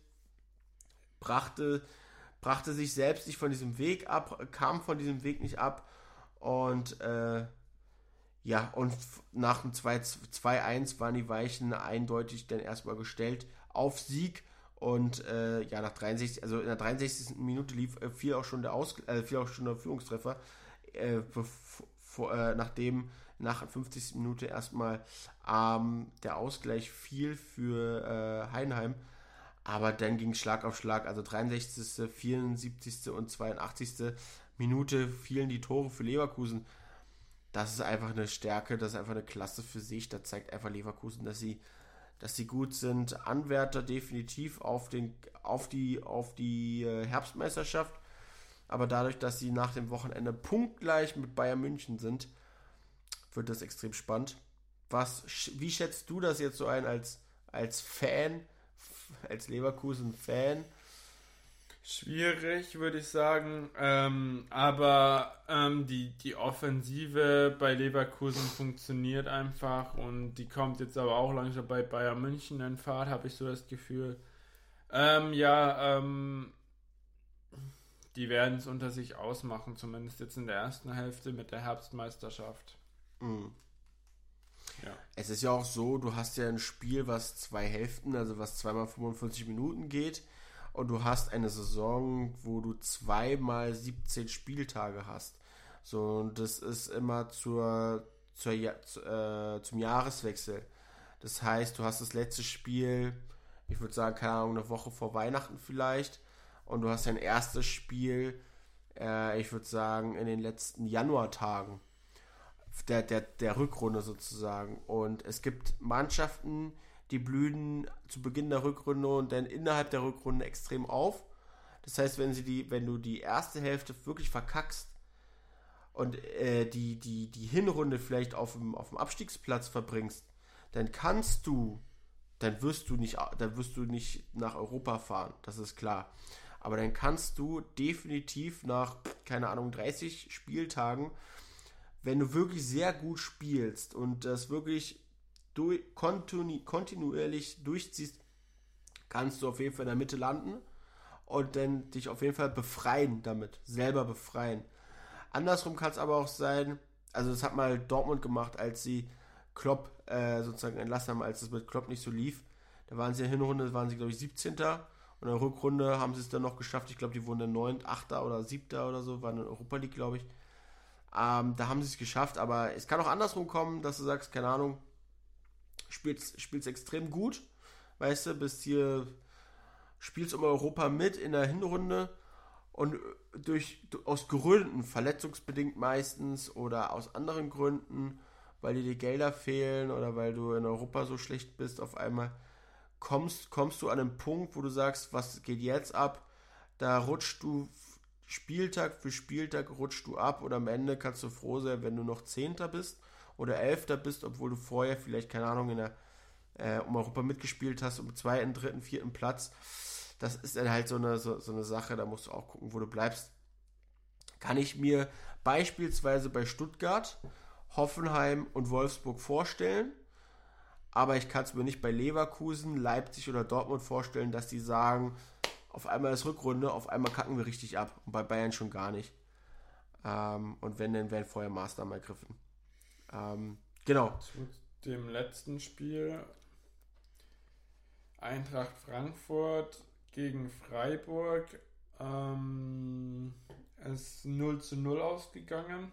Brachte, brachte sich selbst nicht von diesem Weg ab, kam von diesem Weg nicht ab. Und äh, ja, und nach dem 2-1 waren die Weichen eindeutig dann erstmal gestellt auf Sieg. Und äh, ja, nach 63, also in der 63. Minute lief, äh, fiel auch schon der Aus, äh, fiel auch schon der Führungstreffer, äh, vor, äh, nachdem nach 50. Minute erstmal ähm, der Ausgleich fiel für äh, Heinheim. Aber dann ging Schlag auf Schlag, also 63., 74. und 82. Minute fielen die Tore für Leverkusen. das ist einfach eine Stärke, das ist einfach eine Klasse für sich. Da zeigt einfach Leverkusen, dass sie, dass sie gut sind. Anwärter definitiv auf, den, auf die, auf die äh, Herbstmeisterschaft. Aber dadurch, dass sie nach dem Wochenende punktgleich mit Bayern München sind, wird das extrem spannend. Was, wie schätzt du das jetzt so ein als, als Fan, als Leverkusen-Fan? Schwierig, würde ich sagen. Ähm, aber ähm, die, die Offensive bei Leverkusen funktioniert einfach und die kommt jetzt aber auch langsam bei Bayern München in Fahrt, habe ich so das Gefühl. Ähm, ja, ähm, die werden es unter sich ausmachen, zumindest jetzt in der ersten Hälfte mit der Herbstmeisterschaft. Mhm. Ja. Es ist ja auch so, du hast ja ein Spiel, was zwei Hälften, also was zweimal 45 Minuten geht und du hast eine Saison, wo du zweimal 17 Spieltage hast. So, und das ist immer zur, zur, äh, zum Jahreswechsel. Das heißt, du hast das letzte Spiel, ich würde sagen, keine Ahnung, eine Woche vor Weihnachten vielleicht. Und du hast dein erstes Spiel, äh, ich würde sagen, in den letzten Januartagen der, der, der Rückrunde sozusagen. Und es gibt Mannschaften, die blühen zu Beginn der Rückrunde und dann innerhalb der Rückrunde extrem auf. Das heißt, wenn sie die, wenn du die erste Hälfte wirklich verkackst und äh, die, die, die Hinrunde vielleicht auf dem, auf dem Abstiegsplatz verbringst, dann kannst du, dann wirst du nicht, dann wirst du nicht nach Europa fahren, das ist klar. Aber dann kannst du definitiv nach, keine Ahnung, 30 Spieltagen, wenn du wirklich sehr gut spielst und das wirklich durch, kontinu, kontinuierlich durchziehst, kannst du auf jeden Fall in der Mitte landen und dann dich auf jeden Fall befreien damit, selber befreien. Andersrum kann es aber auch sein, also das hat mal Dortmund gemacht, als sie Klopp äh, sozusagen entlassen haben, als es mit Klopp nicht so lief. Da waren sie in der Hinrunde, waren sie glaube ich 17. Und in der Rückrunde haben sie es dann noch geschafft. Ich glaube, die wurden dann 9., 8. oder 7. oder so, waren in Europa League, glaube ich. Ähm, da haben sie es geschafft, aber es kann auch andersrum kommen, dass du sagst, keine Ahnung, spielst, spielst extrem gut, weißt du, bist hier, spielst um Europa mit in der Hinrunde und durch, aus Gründen, verletzungsbedingt meistens oder aus anderen Gründen, weil dir die Gelder fehlen oder weil du in Europa so schlecht bist, auf einmal kommst, kommst du an einen Punkt, wo du sagst, was geht jetzt ab? Da rutschst du Spieltag für Spieltag rutschst du ab und am Ende kannst du froh sein, wenn du noch Zehnter bist oder Elfter bist, obwohl du vorher vielleicht, keine Ahnung, in der, äh, um Europa mitgespielt hast, um zweiten, dritten, vierten Platz. Das ist dann halt so eine, so, so eine Sache, da musst du auch gucken, wo du bleibst. Kann ich mir beispielsweise bei Stuttgart, Hoffenheim und Wolfsburg vorstellen. Aber ich kann es mir nicht bei Leverkusen, Leipzig oder Dortmund vorstellen, dass die sagen, auf einmal ist Rückrunde, auf einmal kacken wir richtig ab. Und bei Bayern schon gar nicht. Ähm, und wenn, dann werden vorher Maßnahmen ergriffen. Ähm, genau. Zu dem letzten Spiel Eintracht Frankfurt gegen Freiburg ähm, ist 0 zu 0 ausgegangen.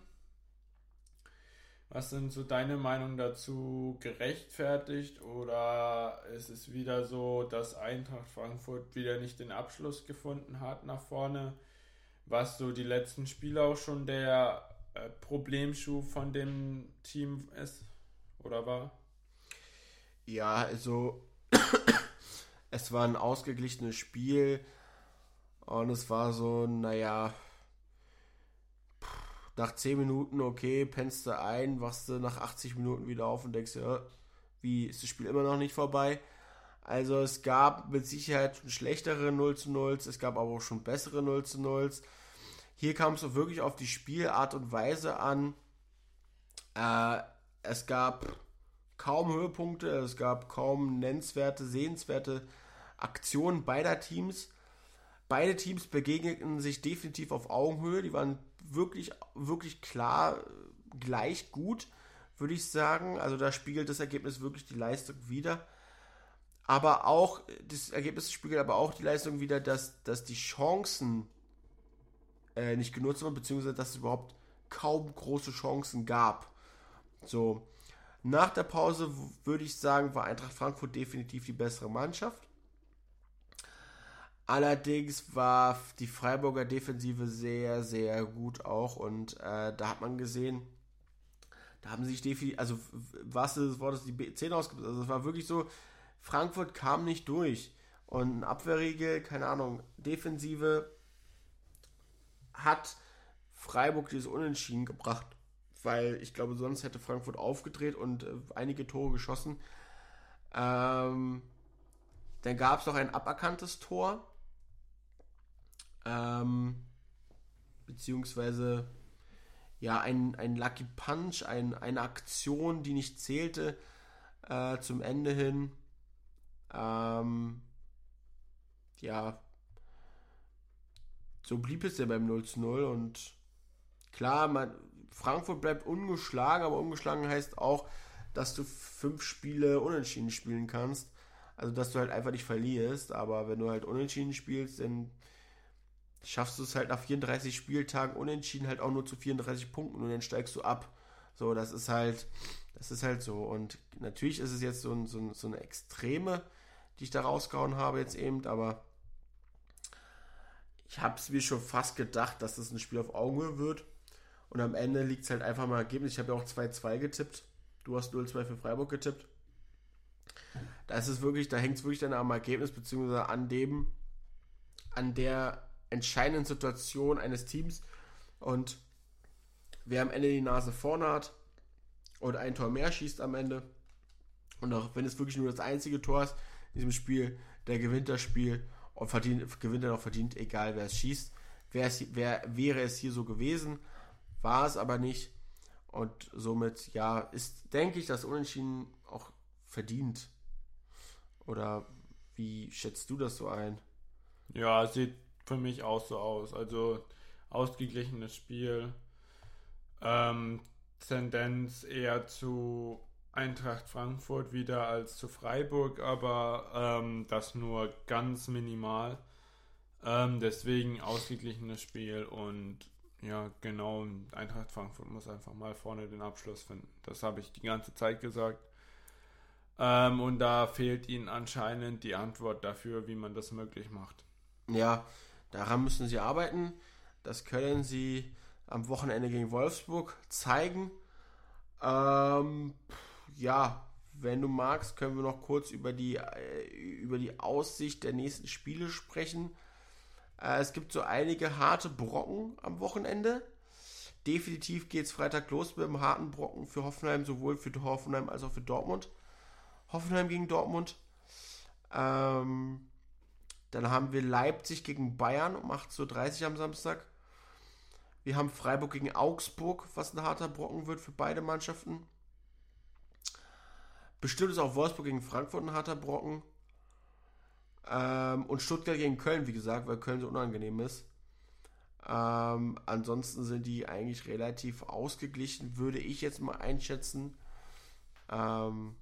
Was sind so deine Meinung dazu gerechtfertigt oder ist es wieder so, dass Eintracht Frankfurt wieder nicht den Abschluss gefunden hat nach vorne, was so die letzten Spiele auch schon der äh, Problemschuh von dem Team ist oder war? Ja, also es war ein ausgeglichenes Spiel und es war so, naja, nach 10 Minuten, okay, pennst du ein, wachst du nach 80 Minuten wieder auf und denkst ja, wie ist das Spiel immer noch nicht vorbei? Also es gab mit Sicherheit schlechtere 0 zu 0, es gab aber auch schon bessere 0 zu 0. Hier kam es so wirklich auf die Spielart und Weise an. Äh, es gab kaum Höhepunkte, es gab kaum nennenswerte, sehenswerte Aktionen beider Teams. Beide Teams begegneten sich definitiv auf Augenhöhe. Die waren wirklich, wirklich klar gleich gut, würde ich sagen. Also da spiegelt das Ergebnis wirklich die Leistung wieder. Aber auch, das Ergebnis spiegelt aber auch die Leistung wieder, dass, dass die Chancen äh, nicht genutzt wurden, beziehungsweise dass es überhaupt kaum große Chancen gab. So, nach der Pause würde ich sagen, war Eintracht Frankfurt definitiv die bessere Mannschaft. Allerdings war die Freiburger Defensive sehr, sehr gut auch und äh, da hat man gesehen, da haben sich definitiv, also was das Wort ist, die Zähne ausgebissen. Also es war wirklich so, Frankfurt kam nicht durch. Und ein Abwehrriegel, keine Ahnung, Defensive hat Freiburg dieses Unentschieden gebracht. Weil ich glaube, sonst hätte Frankfurt aufgedreht und äh, einige Tore geschossen. Ähm, dann gab es noch ein aberkanntes Tor. Ähm, beziehungsweise ja, ein, ein Lucky Punch, ein, eine Aktion, die nicht zählte äh, zum Ende hin. Ähm, ja, so blieb es ja beim 0 zu 0 und klar, man, Frankfurt bleibt ungeschlagen, aber ungeschlagen heißt auch, dass du fünf Spiele unentschieden spielen kannst. Also, dass du halt einfach nicht verlierst, aber wenn du halt unentschieden spielst, dann schaffst du es halt nach 34 Spieltagen unentschieden halt auch nur zu 34 Punkten und dann steigst du ab. So, das ist halt, das ist halt so. Und natürlich ist es jetzt so, ein, so, so eine Extreme, die ich da rausgehauen habe jetzt eben, aber ich habe es mir schon fast gedacht, dass das ein Spiel auf Augenhöhe wird. Und am Ende liegt es halt einfach mal Ergebnis. Ich habe ja auch 2-2 getippt. Du hast 0-2 für Freiburg getippt. Da ist es wirklich, da hängt es wirklich dann am Ergebnis, beziehungsweise an dem, an der entscheidenden Situation eines Teams. Und wer am Ende die Nase vorne hat und ein Tor mehr schießt am Ende, und auch wenn es wirklich nur das einzige Tor ist in diesem Spiel, der gewinnt das Spiel und verdient, gewinnt er noch verdient, egal wer es schießt. Wer, es, wer wäre es hier so gewesen, war es aber nicht. Und somit, ja, ist, denke ich, das Unentschieden auch verdient. Oder wie schätzt du das so ein? Ja, sieht für mich auch so aus. Also ausgeglichenes Spiel. Ähm, Tendenz eher zu Eintracht Frankfurt wieder als zu Freiburg, aber ähm, das nur ganz minimal. Ähm, deswegen ausgeglichenes Spiel und ja, genau, Eintracht Frankfurt muss einfach mal vorne den Abschluss finden. Das habe ich die ganze Zeit gesagt. Ähm, und da fehlt ihnen anscheinend die Antwort dafür, wie man das möglich macht. Ja, daran müssen sie arbeiten. Das können sie am Wochenende gegen Wolfsburg zeigen. Ähm, ja, wenn du magst, können wir noch kurz über die, äh, über die Aussicht der nächsten Spiele sprechen. Äh, es gibt so einige harte Brocken am Wochenende. Definitiv geht es Freitag los mit einem harten Brocken für Hoffenheim, sowohl für Hoffenheim als auch für Dortmund. Hoffenheim gegen Dortmund. Ähm, dann haben wir Leipzig gegen Bayern um 18.30 Uhr am Samstag. Wir haben Freiburg gegen Augsburg, was ein harter Brocken wird für beide Mannschaften. Bestimmt ist auch Wolfsburg gegen Frankfurt ein harter Brocken. Ähm, und Stuttgart gegen Köln, wie gesagt, weil Köln so unangenehm ist. Ähm, ansonsten sind die eigentlich relativ ausgeglichen, würde ich jetzt mal einschätzen. Ähm,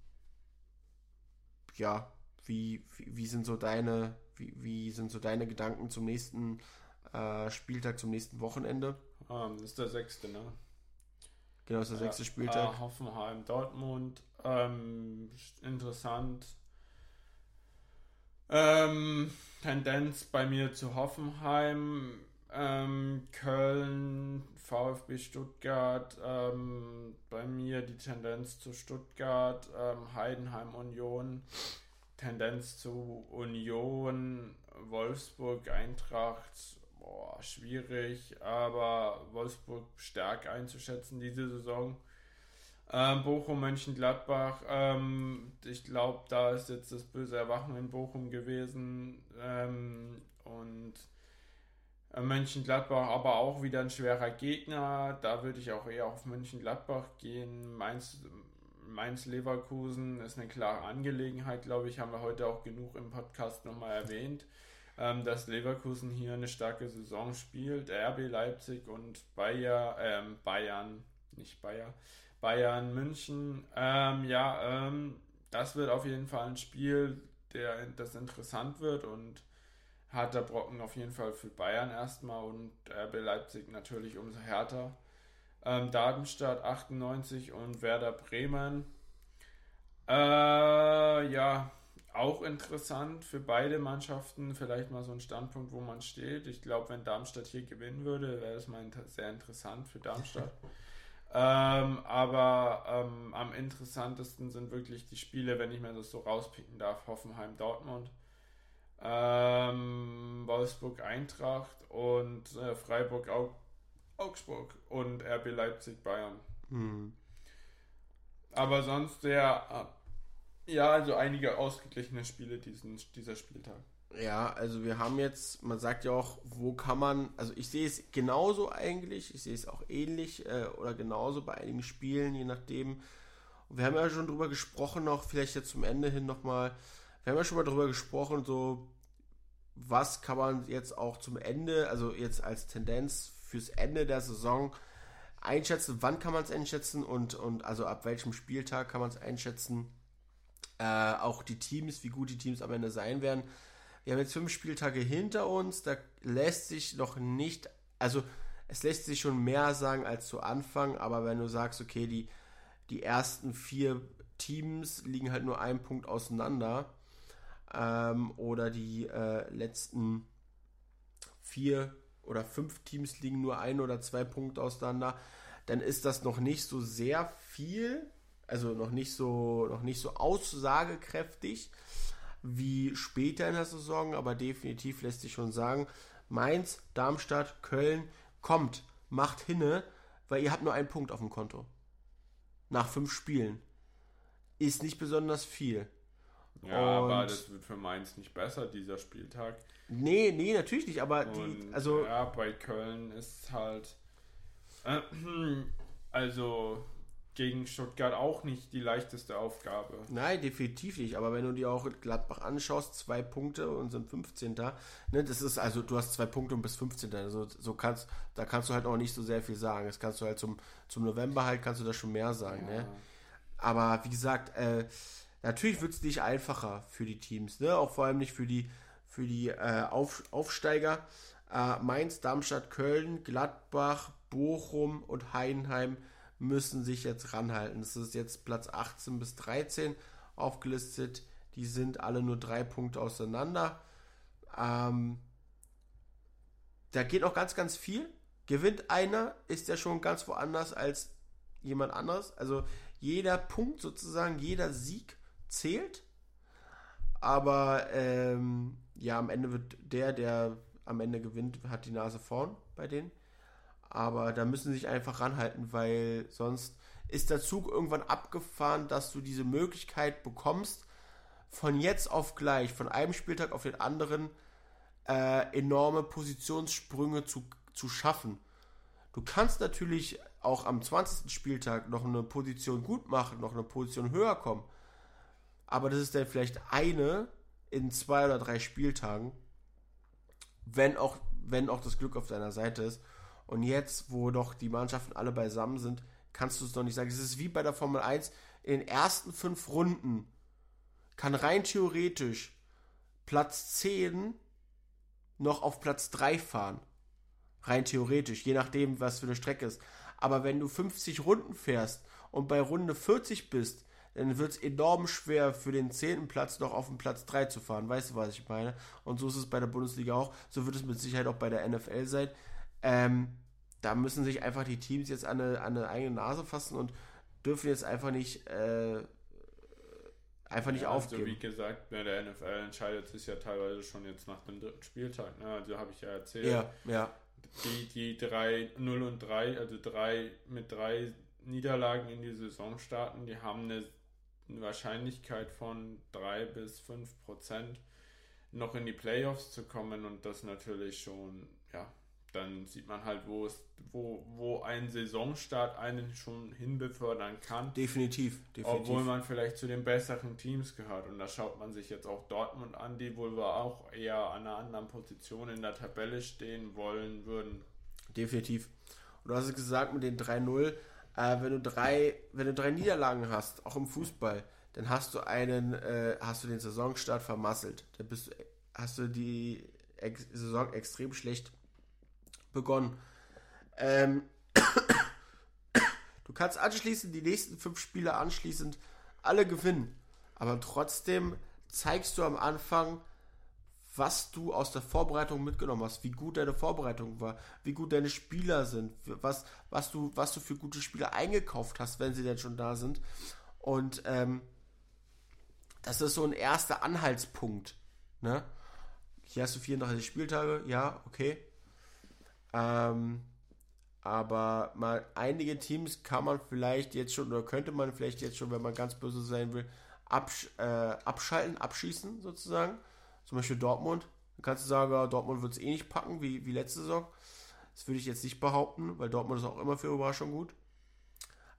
ja, wie, wie, wie, sind so deine, wie, wie sind so deine Gedanken zum nächsten äh, Spieltag, zum nächsten Wochenende? Um, ähm, das ist der sechste, ne? Genau, das ist der sechste Spieltag. Äh, Hoffenheim, Dortmund, ähm, interessant. Ähm, Tendenz bei mir zu Hoffenheim, ähm, Köln, VfB Stuttgart, ähm, bei mir die Tendenz zu Stuttgart, ähm, Heidenheim Union, Tendenz zu Union, Wolfsburg Eintracht, boah, schwierig, aber Wolfsburg stark einzuschätzen diese Saison. Ähm, Bochum, Mönchengladbach, ähm, ich glaube, da ist jetzt das böse Erwachen in Bochum gewesen. Ähm, und äh, Mönchengladbach aber auch wieder ein schwerer Gegner. Da würde ich auch eher auf Mönchengladbach gehen. Mainz, Mainz Leverkusen ist eine klare Angelegenheit, glaube ich, haben wir heute auch genug im Podcast nochmal erwähnt, ähm, dass Leverkusen hier eine starke Saison spielt. RB Leipzig und Bayer, ähm, Bayern, nicht Bayer, Bayern München. Ähm, ja, ähm, das wird auf jeden Fall ein Spiel, der das interessant wird und harter Brocken auf jeden Fall für Bayern erstmal und RB Leipzig natürlich umso härter. Ähm, Darmstadt 98 und Werder Bremen. Äh, ja, auch interessant für beide Mannschaften. Vielleicht mal so ein Standpunkt, wo man steht. Ich glaube, wenn Darmstadt hier gewinnen würde, wäre es mal sehr interessant für Darmstadt. Ähm, aber ähm, am interessantesten sind wirklich die Spiele, wenn ich mir das so rauspicken darf. Hoffenheim, Dortmund, ähm, Wolfsburg, Eintracht und äh, Freiburg, Aug Augsburg und RB Leipzig, Bayern. Hm. Aber sonst der, äh, ja, also einige ausgeglichene Spiele diesen, dieser Spieltag. Ja, also wir haben jetzt, man sagt ja auch, wo kann man, also ich sehe es genauso eigentlich, ich sehe es auch ähnlich äh, oder genauso bei einigen Spielen, je nachdem. Und wir haben ja schon drüber gesprochen, noch vielleicht jetzt zum Ende hin nochmal, wir haben ja schon mal drüber gesprochen, so was kann man jetzt auch zum Ende, also jetzt als Tendenz fürs Ende der Saison einschätzen, wann kann man es einschätzen und, und also ab welchem Spieltag kann man es einschätzen, äh, auch die Teams, wie gut die Teams am Ende sein werden. Wir haben jetzt fünf Spieltage hinter uns, da lässt sich noch nicht, also es lässt sich schon mehr sagen als zu Anfang, aber wenn du sagst, okay, die, die ersten vier Teams liegen halt nur einen Punkt auseinander ähm, oder die äh, letzten vier oder fünf Teams liegen nur ein oder zwei Punkte auseinander, dann ist das noch nicht so sehr viel, also noch nicht so, noch nicht so aussagekräftig wie später in der Saison, aber definitiv lässt sich schon sagen, Mainz, Darmstadt, Köln, kommt, macht hinne, weil ihr habt nur einen Punkt auf dem Konto. Nach fünf Spielen. Ist nicht besonders viel. Ja, Und aber das wird für Mainz nicht besser, dieser Spieltag. Nee, nee, natürlich nicht, aber Und, die, also. Ja, bei Köln ist halt. Äh, also gegen Stuttgart auch nicht die leichteste Aufgabe. Nein, definitiv nicht. Aber wenn du dir auch Gladbach anschaust, zwei Punkte und sind 15. Ne, das ist also, du hast zwei Punkte und bist 15. Also so kannst, da kannst du halt auch nicht so sehr viel sagen. Das kannst du halt zum, zum November halt, kannst du da schon mehr sagen. Ja. Ne? Aber wie gesagt, äh, natürlich wird es nicht einfacher für die Teams, ne? Auch vor allem nicht für die, für die äh, Auf, Aufsteiger. Äh, Mainz, Darmstadt, Köln, Gladbach, Bochum und Heidenheim müssen sich jetzt ranhalten. Das ist jetzt Platz 18 bis 13 aufgelistet. Die sind alle nur drei Punkte auseinander. Ähm, da geht noch ganz, ganz viel. Gewinnt einer, ist ja schon ganz woanders als jemand anderes. Also jeder Punkt sozusagen, jeder Sieg zählt. Aber ähm, ja, am Ende wird der, der am Ende gewinnt, hat die Nase vorn bei denen. Aber da müssen sie sich einfach ranhalten, weil sonst ist der Zug irgendwann abgefahren, dass du diese Möglichkeit bekommst, von jetzt auf gleich, von einem Spieltag auf den anderen, äh, enorme Positionssprünge zu, zu schaffen. Du kannst natürlich auch am 20. Spieltag noch eine Position gut machen, noch eine Position höher kommen. Aber das ist dann vielleicht eine in zwei oder drei Spieltagen, wenn auch, wenn auch das Glück auf deiner Seite ist. Und jetzt, wo doch die Mannschaften alle beisammen sind, kannst du es noch nicht sagen. Es ist wie bei der Formel 1. In den ersten fünf Runden kann rein theoretisch Platz 10 noch auf Platz 3 fahren. Rein theoretisch, je nachdem, was für eine Strecke ist. Aber wenn du 50 Runden fährst und bei Runde 40 bist, dann wird es enorm schwer für den 10. Platz noch auf den Platz 3 zu fahren. Weißt du, was ich meine? Und so ist es bei der Bundesliga auch. So wird es mit Sicherheit auch bei der NFL sein. Ähm, da müssen sich einfach die Teams jetzt an eine, an eine eigene Nase fassen und dürfen jetzt einfach nicht äh, einfach nicht ja, also aufgeben. Also wie gesagt, ne, der NFL entscheidet sich ja teilweise schon jetzt nach dem dritten Spieltag. Ne? Also habe ich ja erzählt. Ja, ja. Die, die drei 0 und 3, also drei mit drei Niederlagen in die Saison starten, die haben eine Wahrscheinlichkeit von 3 bis 5 Prozent noch in die Playoffs zu kommen und das natürlich schon, ja, dann sieht man halt, wo es, wo, wo ein Saisonstart einen schon hinbefördern kann. Definitiv, definitiv. Obwohl man vielleicht zu den besseren Teams gehört. Und da schaut man sich jetzt auch Dortmund an, die wohl auch eher an einer anderen Position in der Tabelle stehen wollen würden. Definitiv. Und du hast es gesagt mit den 3-0, äh, wenn du drei, wenn du drei Niederlagen hast, auch im Fußball, dann hast du einen, äh, hast du den Saisonstart vermasselt. Dann bist du, hast du die Ex Saison extrem schlecht begonnen. Ähm, du kannst anschließend die nächsten fünf Spiele anschließend alle gewinnen. Aber trotzdem zeigst du am Anfang was du aus der Vorbereitung mitgenommen hast, wie gut deine Vorbereitung war, wie gut deine Spieler sind, was, was, du, was du für gute Spieler eingekauft hast, wenn sie denn schon da sind. Und ähm, das ist so ein erster Anhaltspunkt. Ne? Hier hast du 34 Spieltage, ja, okay. Ähm, aber mal einige Teams kann man vielleicht jetzt schon, oder könnte man vielleicht jetzt schon, wenn man ganz böse sein will, absch äh, abschalten, abschießen sozusagen. Zum Beispiel Dortmund. Dann kannst du sagen, Dortmund wird es eh nicht packen, wie, wie letzte Saison. Das würde ich jetzt nicht behaupten, weil Dortmund ist auch immer für Überraschung gut.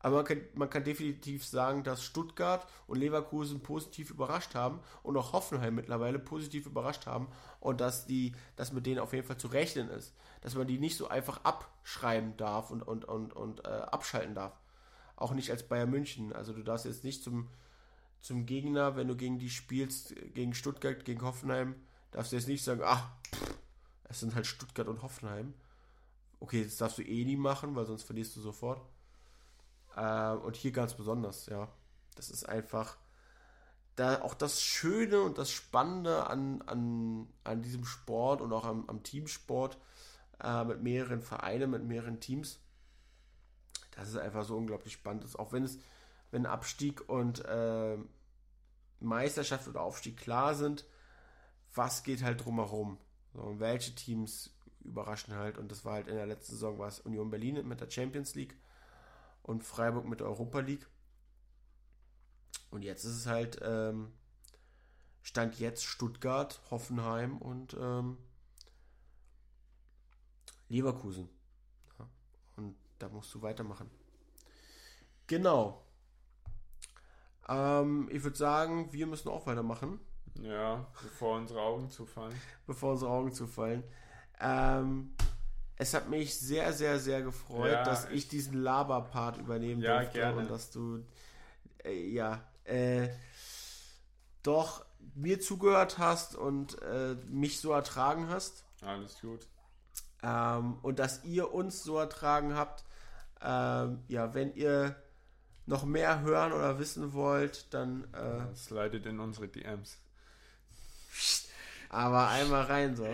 Aber man kann, man kann definitiv sagen, dass Stuttgart und Leverkusen positiv überrascht haben und auch Hoffenheim mittlerweile positiv überrascht haben und dass, die, dass mit denen auf jeden Fall zu rechnen ist. Dass man die nicht so einfach abschreiben darf und, und, und, und äh, abschalten darf. Auch nicht als Bayern München. Also du darfst jetzt nicht zum, zum Gegner, wenn du gegen die spielst, gegen Stuttgart, gegen Hoffenheim, darfst du jetzt nicht sagen, ach, es sind halt Stuttgart und Hoffenheim. Okay, das darfst du eh nie machen, weil sonst verlierst du sofort. Äh, und hier ganz besonders, ja. Das ist einfach da auch das Schöne und das Spannende an, an, an diesem Sport und auch am, am Teamsport äh, mit mehreren Vereinen, mit mehreren Teams. Das ist einfach so unglaublich spannend ist. Auch wenn es, wenn Abstieg und äh, Meisterschaft oder Aufstieg klar sind, was geht halt drumherum? So, und welche Teams überraschen halt? Und das war halt in der letzten Saison war es Union Berlin mit der Champions League und Freiburg mit Europa League. Und jetzt ist es halt, ähm, Stand jetzt Stuttgart, Hoffenheim und ähm, Leverkusen. Ja, und da musst du weitermachen. Genau. Ähm, ich würde sagen, wir müssen auch weitermachen. Ja, bevor unsere Augen zufallen. Bevor unsere Augen zufallen. Ähm, es hat mich sehr, sehr, sehr gefreut, ja, dass ich, diesen Laber-Part übernehmen ja, durfte gerne. und dass du äh, ja äh, doch mir zugehört hast und äh, mich so ertragen hast. Alles gut. Ähm, und dass ihr uns so ertragen habt. Ähm, ja, wenn ihr noch mehr hören oder wissen wollt, dann äh, slidet in unsere DMs. Aber einmal rein so.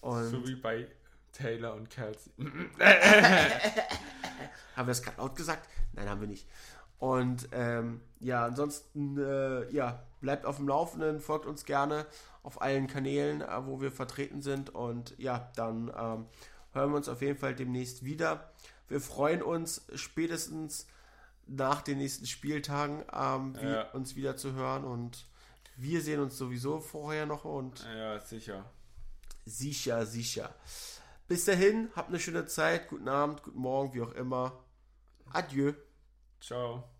Und so wie bei Taylor und Kelsey. haben wir es gerade laut gesagt? Nein, haben wir nicht. Und ähm, ja, ansonsten, äh, ja, bleibt auf dem Laufenden, folgt uns gerne auf allen Kanälen, äh, wo wir vertreten sind. Und ja, dann ähm, hören wir uns auf jeden Fall demnächst wieder. Wir freuen uns spätestens nach den nächsten Spieltagen, ähm, wie, ja. uns wieder zu hören. Und wir sehen uns sowieso vorher noch. Und ja, sicher. Sicher, sicher. Bis dahin, habt eine schöne Zeit, guten Abend, guten Morgen, wie auch immer. Adieu. Ciao.